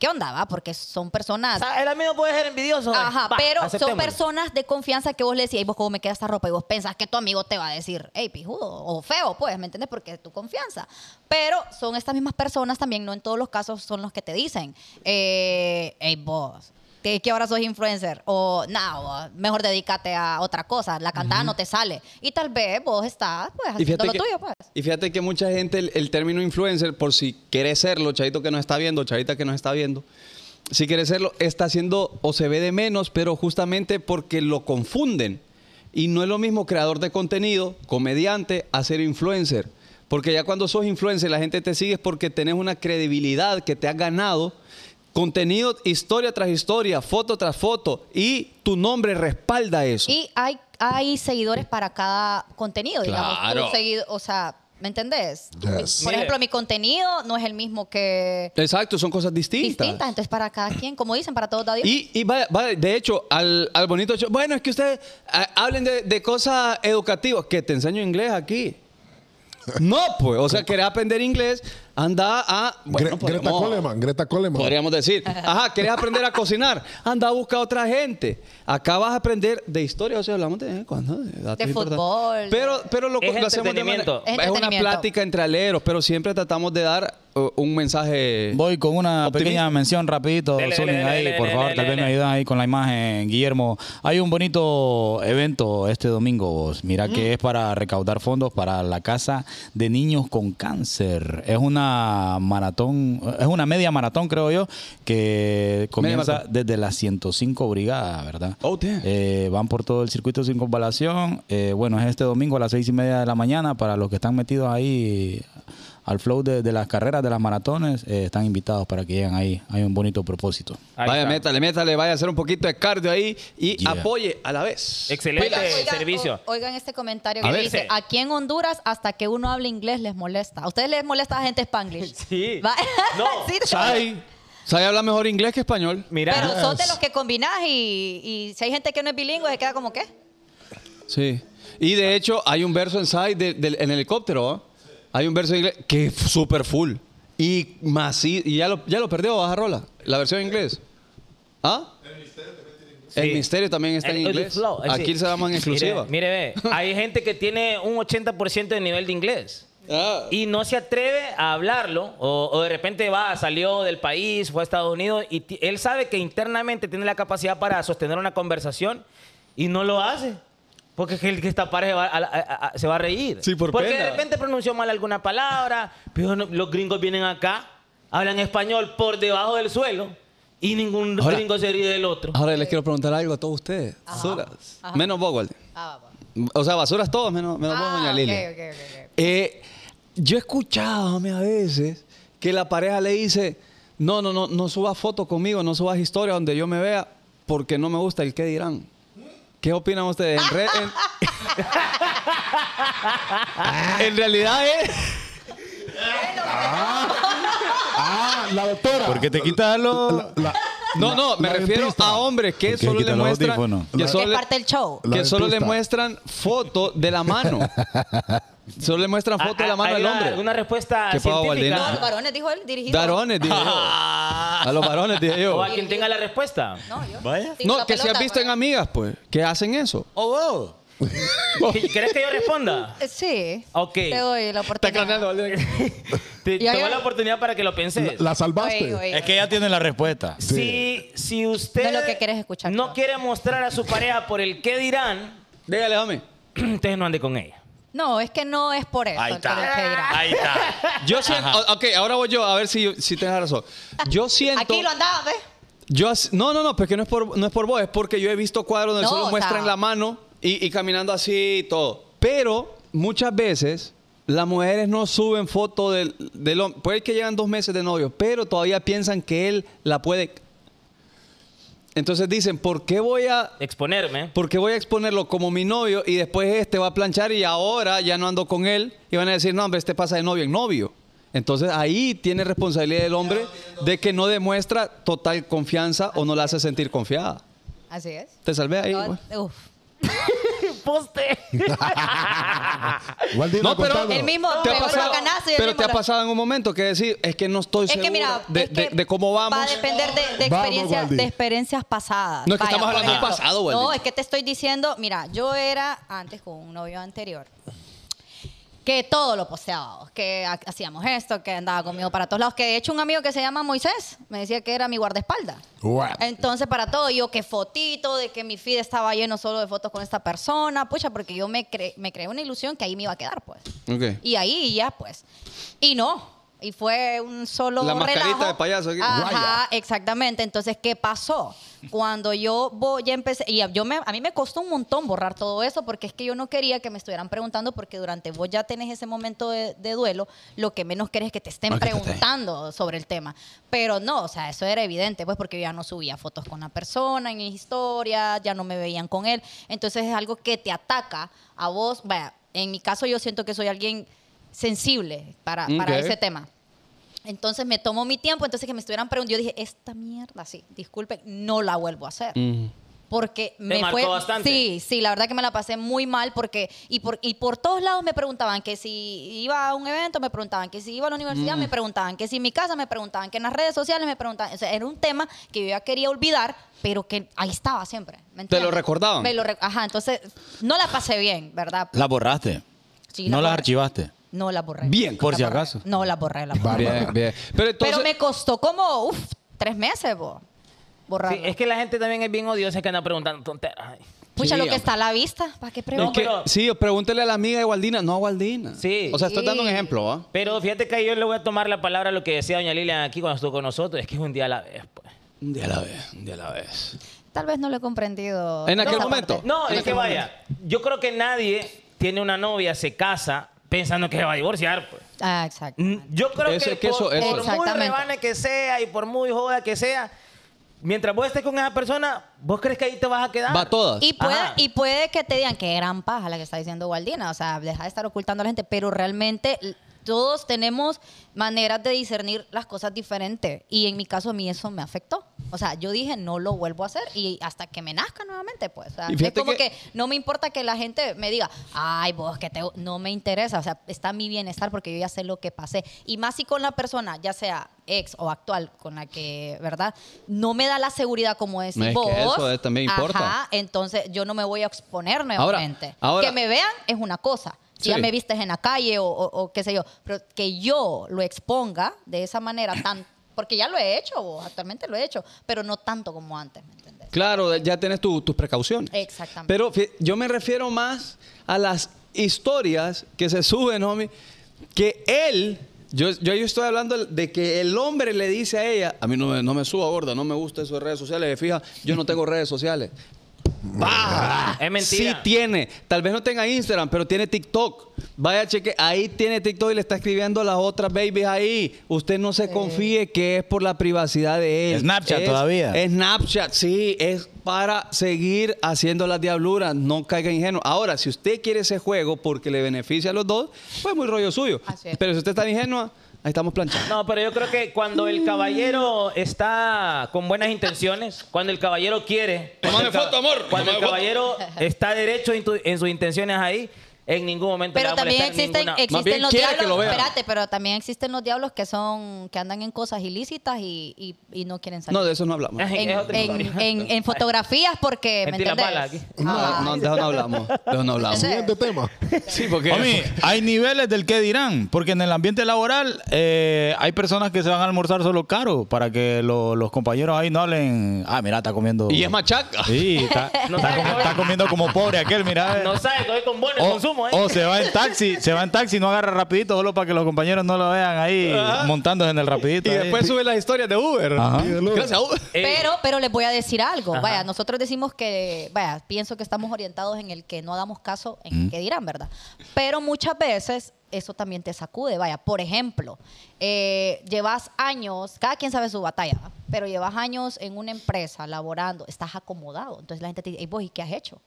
¿qué onda, va? Porque son O personas... sea, el amigo puede ser envidioso. Ajá, Va, pero son personas de confianza que vos le decís, "Ey, vos cómo me queda esta ropa y vos pensás que tu amigo te va a decir, hey, pijudo, o feo, pues, ¿me entiendes? Porque es tu confianza. Pero son estas mismas personas también, no en todos los casos son los que te dicen, eh, hey, vos, ¿qué, qué ahora sos influencer? O, no, vos, mejor dedícate a otra cosa, la cantada no te sale. Y tal vez vos estás, pues, haciendo lo que, tuyo, pues. y fíjate que mucha gente, el, el término influencer, por si quiere serlo, chavito que nos está viendo, chavita que nos está viendo, si quiere serlo, está haciendo o se ve de menos, pero justamente porque lo confunden. Y no es lo mismo creador de contenido, comediante, a ser influencer. Porque ya cuando sos influencer, la gente te sigue porque tenés una credibilidad que te has ganado. Contenido, historia tras historia, foto tras foto. Y tu nombre respalda eso. Y hay, hay seguidores para cada contenido, digamos. Claro. tu seguido- o sea, ¿me entendés? Yes. Por ejemplo, mi contenido no es el mismo que Exacto, son cosas distintas. distintas. Entonces, para cada quien, como dicen, para todos da Dios. Y, y vaya- vaya, de hecho, al, al bonito show, bueno, es que ustedes hablen de, de cosas educativas, que te enseño inglés aquí. *laughs* No, pues, o sea, querés aprender inglés, anda a... bueno, Gre- Greta podemos- Coleman, Greta Coleman. Podríamos decir, ajá, ¿querés aprender a cocinar? Anda a buscar a otra gente. Acá vas a aprender de historia, o sea, hablamos de vez en cuando, de, fútbol. Pero, pero lo, Es lo hacemos de entretenimiento. manera- Es Es una plática entre aleros, pero siempre tratamos de dar uh, un mensaje... Voy con una Optimista. pequeña mención rapidito, Dele, Zuni, dele, ahí, dele, por dele, favor, dele, tal vez me ayudan ahí con la imagen, Guillermo. Hay un bonito evento este domingo, vos. mira Mm. que es para recaudar fondos para la casa de niños con cáncer. Es una una maratón, es una media maratón, creo yo, que comienza desde las 105 brigadas, ¿verdad? Oh. Eh, van por todo el circuito sin circunvalación. Eh, bueno, es este domingo a las seis y media de la mañana. Para los que están metidos ahí al flow de, de las carreras, de las maratones, eh, están invitados para que lleguen ahí. Hay un bonito propósito. Ahí vaya, está. métale, métale, vaya a hacer un poquito de cardio ahí y Yeah. apoye a la vez. Excelente Oigan, servicio. o- oigan este comentario A que dice, aquí en Honduras hasta que uno hable inglés les molesta. ¿A ustedes les molesta la gente spanglish? *laughs* Sí. ¿Va? *laughs* No. *laughs* Sí, Sai, Sai habla mejor inglés que español. Mira, Pero son de los que combinás y, y si hay gente que no es bilingüe se queda como ¿qué? Sí. Y de hecho, hay un verso en Sai de- del- en helicóptero. ¿ah? Hay un verso en inglés que es súper full. Y macizo. Y ya lo, ya lo perdió, baja rola. La versión en inglés. ¿Ah? El misterio también está en El- inglés. flow, Aquí se llama en exclusiva. Mire, mire, ve, hay *laughs* gente que tiene un 80% de nivel de inglés. Ah. Y no se atreve a hablarlo, o, o de repente va, salió del país, fue a Estados Unidos, y él sabe que internamente tiene la capacidad para sostener una conversación y no lo hace. Porque es que el que está pareja va a- a- a- se va a reír. Sí, por Porque pena. de repente pronunció mal alguna palabra, pero no- los gringos vienen acá, hablan español por debajo del suelo, y ningún Ahora- gringo se ríe del otro. Ahora les quiero preguntar algo a todos ustedes. Basuras. Menos vos, Walden. Ah. O sea, basuras todos, menos, menos vos, Ah, doña ok, Lili. ok, ok, ok. Eh, yo he escuchado a veces que la pareja le dice, no, no, no, no subas fotos conmigo, no subas historias donde yo me vea porque no me gusta el qué dirán. ¿Qué opinan ustedes? En, re- en- *laughs* En realidad es... Ah, la doctora. ¿Por qué te quitas los...? La- la- No, no, me la refiero dentista. a hombres que ¿Por qué solo le muestran... Que solo parte del show. Que solo le muestran foto de la mano. *laughs* solo le muestran foto de la mano Ah, ¿Hay del una- hombre. ¿Alguna respuesta ¿Qué científica? No, a los varones dijo él, dirigido. Varones, dije yo. A los varones, dije yo. O a quien tenga la respuesta. No, yo. Vaya. No, la que se pelota, has visto en pues. amigas, pues, que hacen eso. Oh, *laughs* ¿Quieres que yo responda? Eh, Sí. Ok. Te doy la oportunidad. Te, *laughs* te ya. doy la oportunidad para que lo penses. La, la salvaste. Oye, oye. Es que ella tiene la respuesta. Si, si usted No es lo que quieres escuchar, no no. quiere mostrar a su pareja por el qué dirán, Dígale, hombre. entonces *clears throat* no ande con ella. No, es que no es por eso. Ahí está. que. Ahí está. Yo siento, ok, ahora voy yo a ver si, si tienes razón. Yo siento. Aquí lo andaba, ¿ves? Yo, as- no, no, no, porque no es por, no es por vos, es porque yo he visto cuadros donde No, solo o muestran sea- la mano y, y caminando así y todo. Pero muchas veces las mujeres no suben foto del, del hombre. Puede que llevan dos meses de novio, pero todavía piensan que él la puede. Entonces dicen, ¿por qué voy a Exponerme. ¿Por qué voy a exponerlo como mi novio y después este va a planchar y ahora ya no ando con él? Y van a decir, no, hombre, este pasa de novio en novio. Entonces ahí tiene responsabilidad el hombre de que no demuestra total confianza o no la hace sentir confiada. Así es. Te salvé ahí. No, uf. *laughs* Poste. *laughs* Waldino, No, pero. El mismo te ha pasado, el pero te ha pasado en un momento que decir, es que no estoy Es seguro que mira, de, es que de- de cómo vamos. Va a depender de, de Vamos, experiencias, de experiencias pasadas. No, es que estamos hablando del pasado, Waldi. No, es que te estoy diciendo, mira, yo era antes con un novio anterior que todo lo posteaba, que ha- hacíamos esto, que andaba conmigo para todos lados, que de hecho un amigo que se llama Moisés me decía que era mi guardaespaldas. Entonces, para todo, yo que fotito, de que mi feed estaba lleno solo de fotos con esta persona, pucha, porque yo me, cre- me creé una ilusión que ahí me iba a quedar, pues. Ok. Y ahí ya, pues. Y no. Y fue un solo La mascarita relajo. de payaso aquí. Ajá, Guaya. exactamente. Entonces, ¿qué pasó? Cuando yo voy, ya empecé, y yo me, a mí me costó un montón borrar todo eso porque es que yo no quería que me estuvieran preguntando porque durante vos ya tenés ese momento de, de duelo, lo que menos querés es que te estén preguntando sobre el tema. Pero no, o sea, eso era evidente, pues porque yo ya no subía fotos con la persona en mis historias, ya no me veían con él. Entonces es algo que te ataca a vos. Vaya, en mi caso yo siento que soy alguien sensible para, para ese tema. Entonces me tomó mi tiempo, entonces que me estuvieran preguntando, yo dije, esta mierda, sí, disculpen, no la vuelvo a hacer. Porque me marcó fue bastante? Sí, sí, la verdad que me la pasé muy mal porque y por y por todos lados me preguntaban que si iba a un evento me preguntaban que si iba a la universidad me preguntaban que si en mi casa me preguntaban que en las redes sociales me preguntaban, o sea, era un tema que yo ya quería olvidar, pero que ahí estaba siempre. ¿me ¿Te lo recordaban? Me lo re- Ajá, entonces no la pasé bien, ¿verdad? La borraste. Sí, no la las borré. archivaste. No la borré. Bien, por La si borré. acaso. No la borré, la borré. Bien, bien. Pero entonces, Pero me costó como, uff, tres meses, bo, borrarla. Sí, es que la gente también es bien odiosa que anda preguntando tonteras. Ay. Pucha, lo que está a la vista, ¿para qué Es preguntas? que- pero- sí, pregúntele a la amiga de Waldina, no a Waldina. Sí. O sea, estás dando un ejemplo, ¿va? Pero fíjate que yo le voy a tomar la palabra a lo que decía doña Lilian aquí cuando estuvo con nosotros. Es que es un día a la vez. pues. Un día a la vez, un día a la vez. Tal vez no lo he comprendido. En aquel esa momento. parte. No, es que vaya. Yo creo que nadie tiene una novia, se casa pensando que se va a divorciar. Pues. Ah, exacto. Mm, Yo creo Eso que, es que por, eso- eso- por muy rebane que sea y por muy joda que sea, mientras vos estés con esa persona, ¿vos crees que ahí te vas a quedar? Va todas. Y puede, Ajá. y puede que te digan que gran paja la que está diciendo Waldina, o sea, deja de estar ocultando a la gente, pero realmente todos tenemos maneras de discernir las cosas diferentes. Y en mi caso, a mí eso me afectó. O sea, yo dije, no lo vuelvo a hacer y hasta que me nazca nuevamente, pues. O sea, es como que- que... no me importa que la gente me diga, ay, vos, que te... No me interesa, o sea, está mi bienestar porque yo ya sé lo que pasé. Y más si con la persona, ya sea ex o actual, con la que, ¿verdad? No me da la seguridad como decís Es que vos. eso es- también importa. Ajá, entonces yo no me voy a exponer Ahora- nuevamente. ahora- que me vean es una cosa. Si Sí. ya me vistes en la calle o, o- o qué sé yo, pero que yo lo exponga de esa manera tan... *coughs* Porque ya lo he hecho, vos, actualmente lo he hecho, pero no tanto como antes, ¿me entendés? Claro, ya tienes tu- tus precauciones. Exactamente. Pero yo me refiero más a las historias que se suben, homie, que él, yo, yo, yo estoy hablando de que el hombre le dice a ella, a mí no me, no me suba gorda, no me gusta eso de redes sociales, fija, yo no tengo redes sociales. ¡Bah! Es mentira. Sí tiene. Tal vez no tenga Instagram, pero tiene TikTok. Vaya, cheque. Ahí tiene TikTok y le está escribiendo a las otras babies ahí. Usted no se confíe que es por la privacidad de él. Snapchat Es- todavía. Es Snapchat, sí. Es para seguir haciendo las diabluras. No caiga ingenuo. Ahora, si usted quiere ese juego porque le beneficia a los dos, pues muy rollo suyo. Así es. Pero si usted está ingenua, ahí estamos planchando. No, pero yo creo que cuando el caballero está con buenas intenciones, cuando el caballero quiere. el ca- foto, amor, Cuando el tómame foto. caballero está derecho en, tu- en sus intenciones ahí, en ningún momento le Pero va a también molestar existen, ninguna- existen bien los quiere que diablos. vean. espérate, pero también existen los diablos que son que andan en cosas ilícitas y, y- y no quieren salir. No, de eso no hablamos. Ay, *laughs* en, es otra en- historia. en- en fotografías porque ¿me Metí la entendés? bala aquí. No, Ah. no, de eso no hablamos. De eso no hablamos. Siguiente tema. *laughs* Sí, porque. Homie, hay niveles del que dirán, porque en el ambiente laboral eh, hay personas que se van a almorzar solo caro para que lo- los compañeros ahí no hablen. Ah, mira, está comiendo. Y es machaca. Sí, está, *laughs* No está sabe comiendo como pobre aquel, mira. eh. No sabe que hoy con bono de O, consumo, ¿eh? o se va en taxi, se va en taxi, no agarra rapidito solo para que los compañeros no lo vean ahí montándose en el rapidito. Y ahí. después sube las historias de Uber. Ajá. Gracias a Uber. Eh, Pero, pero les voy a decir algo. Vaya, nosotros decimos que, vaya, pienso que estamos orientados en el que no damos caso en el que dirán, ¿verdad? Pero muchas veces eso también te sacude. Vaya, por ejemplo, eh, llevas años, cada quien sabe su batalla, ¿va? pero llevas años en una empresa laborando, estás acomodado. Entonces la gente te dice, "Ey, vos, ¿y qué has hecho?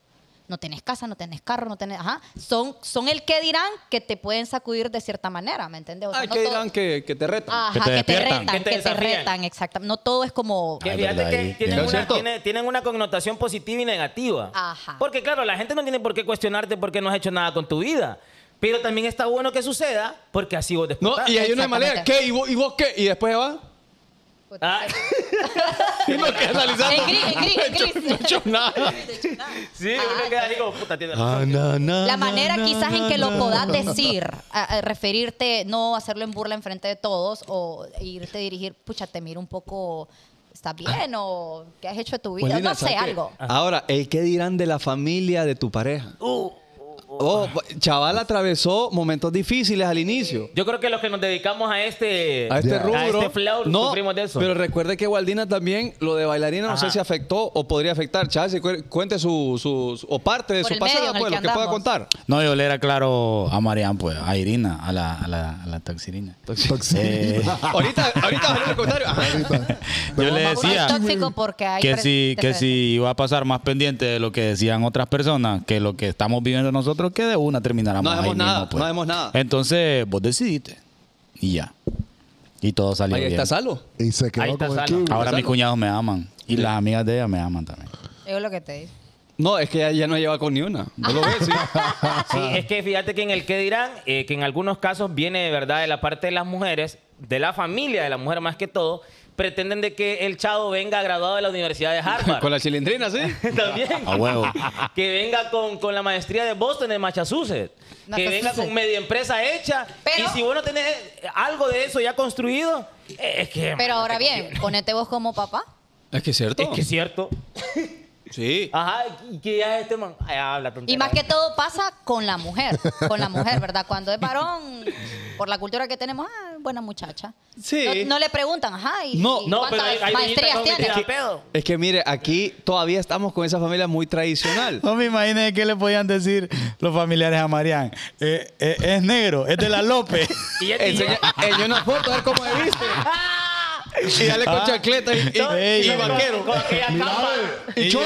No tenés casa, no tenés carro, no tenés... Ajá. Son, son el que dirán que te pueden sacudir de cierta manera, ¿me entiendes? O sea, Ay, no que todo- dirán que, que te retan. Ajá, Que que te despiertan. retan, Que que te te, desafían. retan, exactamente. No todo es como... Que Ay, fíjate verdad, que ahí, tienen ¿Es una, cierto? tiene- tienen una connotación positiva y negativa. Ajá. Porque claro, la gente no tiene por qué cuestionarte porque no has hecho nada con tu vida. Pero también está bueno que suceda porque así vos No, despertás. y hay una manera, Exactamente. ¿qué? ¿Y vos, ¿Y vos qué? Y después va. Ah, *laughs* Y no queda analizando. En gris, en gris, en gris. No he hecho nada. sí, uno queda así como puta, tiene Ah, razón. La manera quizás en que lo podás decir, a- a referirte, no hacerlo en burla enfrente de todos o irte a dirigir, pucha, te miro un poco, ¿estás bien o qué has hecho de tu vida? No sé, ¿sabes qué? algo. Ahora, ¿el qué dirán de la familia de tu pareja? Uh, Oh, *laughs* chaval atravesó momentos difíciles al inicio. Yo creo que los que nos dedicamos a este, A este rubro. a este flow no, sufrimos de eso. Pero recuerde que Waldina también, lo de bailarina, no Ajá. sé si afectó o podría afectar. Chaval, si cu- cuente su, su- su- o parte de Por su pasado, pues, lo que pueda contar. No, yo le era claro a Marian, pues, a Irina, a la, a la, a la taxirina. Toxina. Eh, *laughs* ahorita, ahorita va a leer el comentario. *laughs* Ajá. Ahorita. yo le decía tóxico porque hay que si, que si iba a pasar más pendiente de lo que decían otras personas que lo que estamos viviendo nosotros, que de una termináramos No ahí hacemos nada, mismo, pues. no hacemos nada. Entonces, vos decidiste. Y ya. Y todo salió Ahí bien. está Salo. Y se quedó Ahí está con el Salo. kiwi. Ahora mis cuñados me aman. Y las amigas de ella me aman también. Es lo que te digo. No, es que ya, ya no lleva con ni una. ¿No lo ves? Sí. *laughs* Sí, es que fíjate que en el que dirán, eh, que en algunos casos viene de verdad de la parte de las mujeres, de la familia de la mujer más que todo, pretenden de que el chavo venga graduado de la Universidad de *laughs* Harvard. con la chilindrina, sí. *laughs* También. A huevo. *laughs* Que venga con, con la maestría de Boston en Massachusetts. Que venga con media empresa hecha. Pero- y si vos no tenés algo de eso ya construido, eh, es que... Pero ahora bien, ponete vos como papá. Es que es cierto. Es que es cierto. Sí. Ajá, ¿y qué ya es este man? Ay, habla Y más que todo pasa con la mujer, con la mujer, ¿verdad? Cuando es varón, por la cultura que tenemos, ah, buena muchacha. Sí. No, no le preguntan, ajá, ¿y, No, y No, pero cuántas hay, hay maestrías tiene? con que pedo. Es que mire, aquí todavía estamos con esa familia muy tradicional. No me imaginen qué le podían decir los familiares a Marián. Eh, eh, es negro, es de la López. *laughs* Y ya- Enseña, enseña una foto a ver cómo se viste. *laughs* Y dale con Ah. chancleta y, y- No, y con- vaquero. con capa. Y.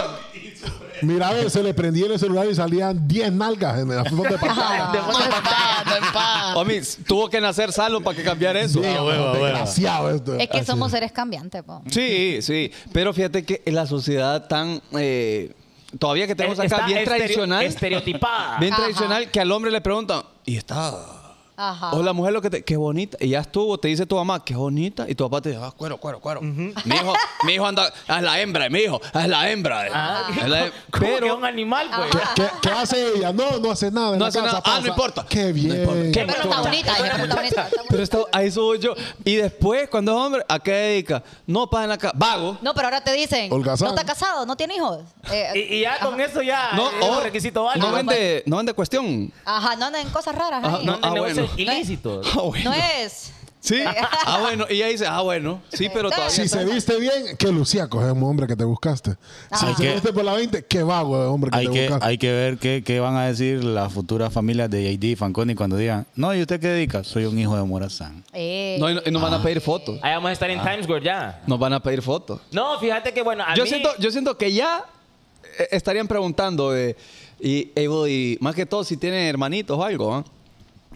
Mira, a ver, se le prendía el celular y salían 10 nalgas en la foto de pantalla. Homie, tuvo que nacer Salo para que cambiara eso. Bien, huevo, a huevo. desgraciado esto. Es que Así. somos seres cambiantes, po. Sí, sí. Pero fíjate que en la sociedad tan. eh, todavía que tenemos acá Está bien estereo- tradicional. Estereotipada. Bien Ajá. tradicional que al hombre le preguntan, ¿y está? Ajá. O la mujer lo que te, qué bonita. Y ya estuvo, te dice tu mamá, qué bonita. Y tu papá te dice, ah, cuero, cuero, cuero. mi, hijo, mi hijo anda, es la hembra, mi hijo, es la hembra. Ah, *laughs* Es la- ¿Cómo que pero un animal, pues? Ajá. ¿Qué, qué hace ella? No, no hace nada. en No la hace casa nada. Ah, no importa. Qué bien. importa. ¿Qué Pero está bonita, pero está bonita. está Pero bonita. esto, a eso voy yo. Y después, cuando es hombre, ¿a qué dedica? No, para en la casa. Vago. No, pero ahora te dicen, Holgazán. ¿no está casado? ¿No tiene hijos? Eh, *laughs* Y, y ya con eso ya No, es oh, requisito válido. no vende, no vende cuestión. Ajá, no andan en cosas raras Ajá, ahí. No, no, ah. Ilícitos. Ah, bueno. No es. Sí. Ah, bueno. Y ella dice, ah, bueno. Sí, pero todavía. Si se viste bien, qué luciaco es el hombre que te buscaste. Si Hay se que- viste por la 20, qué vago es hombre que Hay te que, buscaste. hay que ver qué, qué van a decir las futuras familias de JD y Fanconi cuando digan, no, ¿y usted qué dedica? Soy un hijo de Morazán. Eh, No, y no- y nos van a pedir fotos. Ahí vamos a estar en Times Square ya. Nos van a pedir fotos. No, fíjate que bueno, a Yo mí... siento, yo siento que ya eh, estarían preguntando de, y, eh, voy, más que todo si tienen hermanitos o algo, ¿ah?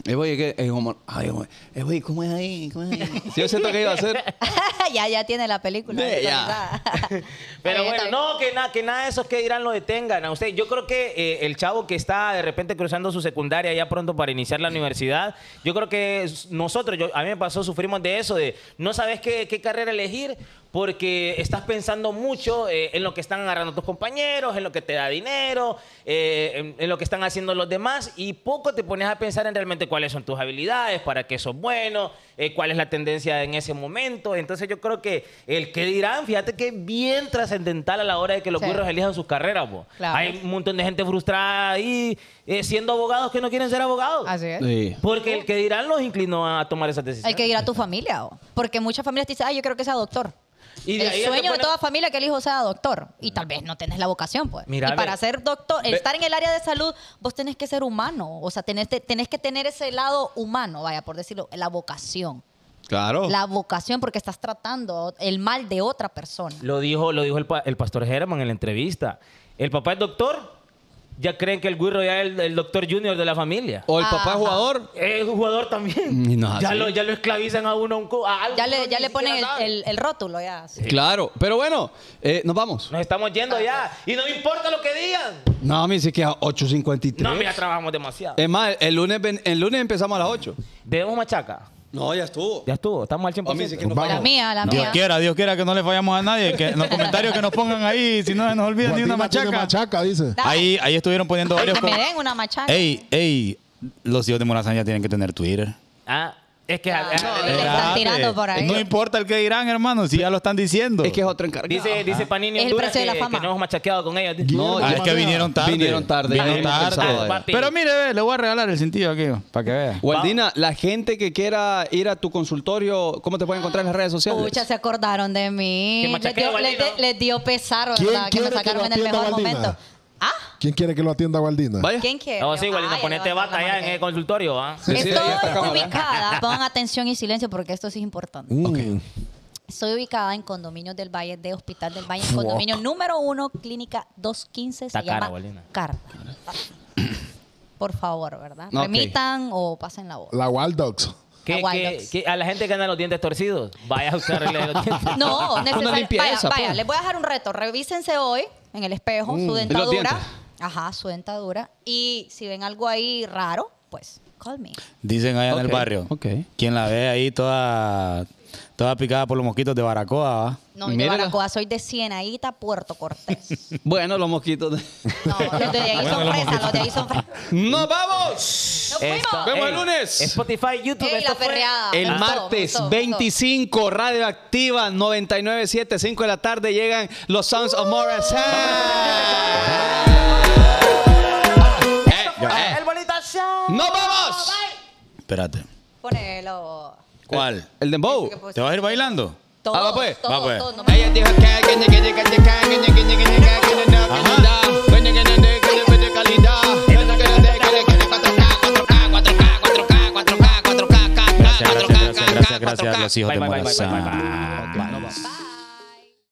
Eh, voy, ¿qué? Eh, como, ay, eh, güey, ¿cómo es ahí? ¿Cómo es ahí? Sí, yo siento que iba a ser. *laughs* ya, ya tiene la película. De- ya. *laughs* Pero bueno, no, que, nada que nada de esos que dirán lo detengan a usted. Yo creo que eh, el chavo que está de repente cruzando su secundaria ya pronto para iniciar la universidad, yo creo que es- nosotros, yo, a mí me pasó, sufrimos de eso, de no sabes qué, qué carrera elegir porque estás pensando mucho eh, en lo que están agarrando tus compañeros, en lo que te da dinero, eh, en, en lo que están haciendo los demás y poco te pones a pensar en realmente cuáles son tus habilidades, para qué sos bueno, eh, cuál es la tendencia en ese momento. Entonces yo creo que el que dirán, fíjate que es bien trascendental a la hora de que los Sí. burros elijan sus carreras. Claro. Hay un montón de gente frustrada ahí eh, siendo abogados que no quieren ser abogados. Así es. Sí. Porque el que dirán los inclinó a tomar esas decisiones. Hay que ir a tu familia. o- Porque muchas familias te dicen, ay, yo creo que sea doctor. Y de el sueño de toda familia que el hijo sea doctor. Y tal vez no tenés la vocación, pues. Mira, y para ser doctor, Ve. estar en el área de salud, vos tenés que ser humano. O sea, tenés, te- tenés que tener ese lado humano, vaya, por decirlo, la vocación. Claro. La vocación porque estás tratando el mal de otra persona. Lo dijo, lo dijo el, pa- el pastor Herman en la entrevista. El papá es doctor, ya creen que el güiro ya es el, el doctor junior de la familia. O el papá Ajá. es jugador. Es un jugador también. *laughs* No ya, lo, ya lo esclavizan a uno a un a algo Ya le, ya le ponen el, el- el rótulo, ya. sí. Claro. Pero bueno, eh, nos vamos. Nos estamos yendo ya. Y no me importa lo que digan. No, a mí sí que a 8.53. No, mira, trabajamos demasiado. Es más, el lunes, ven- el lunes empezamos a las 8. Debemos machaca. No, ya estuvo. Ya estuvo, estamos al 100%. A mí sí que nos Vamos. La mía, la Dios mía. quiera, Dios quiera que no le fallamos a nadie. Que en los comentarios que nos pongan ahí, si no se nos olvida ni una tiene machaca. machaca, dice. Ahí, ahí estuvieron poniendo varios. Que me com- den una machaca. Ey, ey, los hijos de Morazán ya tienen que tener Twitter. Ah, es que... Ah, no, le están tirando por ahí. No importa el que dirán, hermano, si ya lo están diciendo. Es que es otro encargado. Dice, dice Panini Es el precio de que, la fama. que no hemos machaqueado con ellos. No, Ah, es que vinieron tarde. Vinieron tarde. Vinieron tarde. Pero mire, ve, le voy a regalar el cintillo aquí, para que vea. Waldina, la gente que quiera ir a tu consultorio, ¿cómo te puede encontrar en las redes sociales? Pucha, se acordaron de mí. Les dio, les, les dio pesar, ¿Quién ¿verdad? Que me que sacaron en el mejor momento. ¿Ah? ¿Quién quiere que lo atienda Waldina? Vaya. ¿Quién quiere? No, sí, Ay, ponete bata allá en el consultorio, ¿ah? Sí, sí, Estoy ubicada, pongan atención y silencio porque esto sí es importante. Mm. Estoy ubicada en Condominios del Valle de Hospital del Valle, en condominio número uno, clínica 215, Está se cara, llama. Carta. *coughs* Por favor, ¿verdad? Ok. Remitan o pasen la voz. La Wild Dogs. Que, A la gente que anda los dientes torcidos, vaya a usarle los dientes. *laughs* No, necesariamente. limpieza, Vaya, pues. vaya, les voy a dejar un reto. Revísense hoy en el espejo su los dentadura. Ajá, su dentadura. Y si ven algo ahí raro, pues call me. Dicen allá en el barrio. ok. Quien la ve ahí toda, toda picada por los mosquitos de Baracoa, ¿va? No, yo de Mírala. Baracoa soy de Cienaguita, Puerto Cortés. *laughs* Bueno, los mosquitos. de- No, los de ahí son fresas, los de ahí son fresas. ¡Nos vamos! Esto, Vemos el ey, lunes. Spotify, YouTube. Ey, esto la fue- perreada. El Me gustó, me martes gustó, me gustó. 25, Radioactiva 997, 5 de la tarde llegan los Sounds of Morrison. Eh, eh. El bonito show. ¡Nos vamos! Espérate. Ponelo. ¿Cuál? El dembow. ¿Te vas a ir bailando? Todos, ah, va pues. Que Gracias, gracias, a los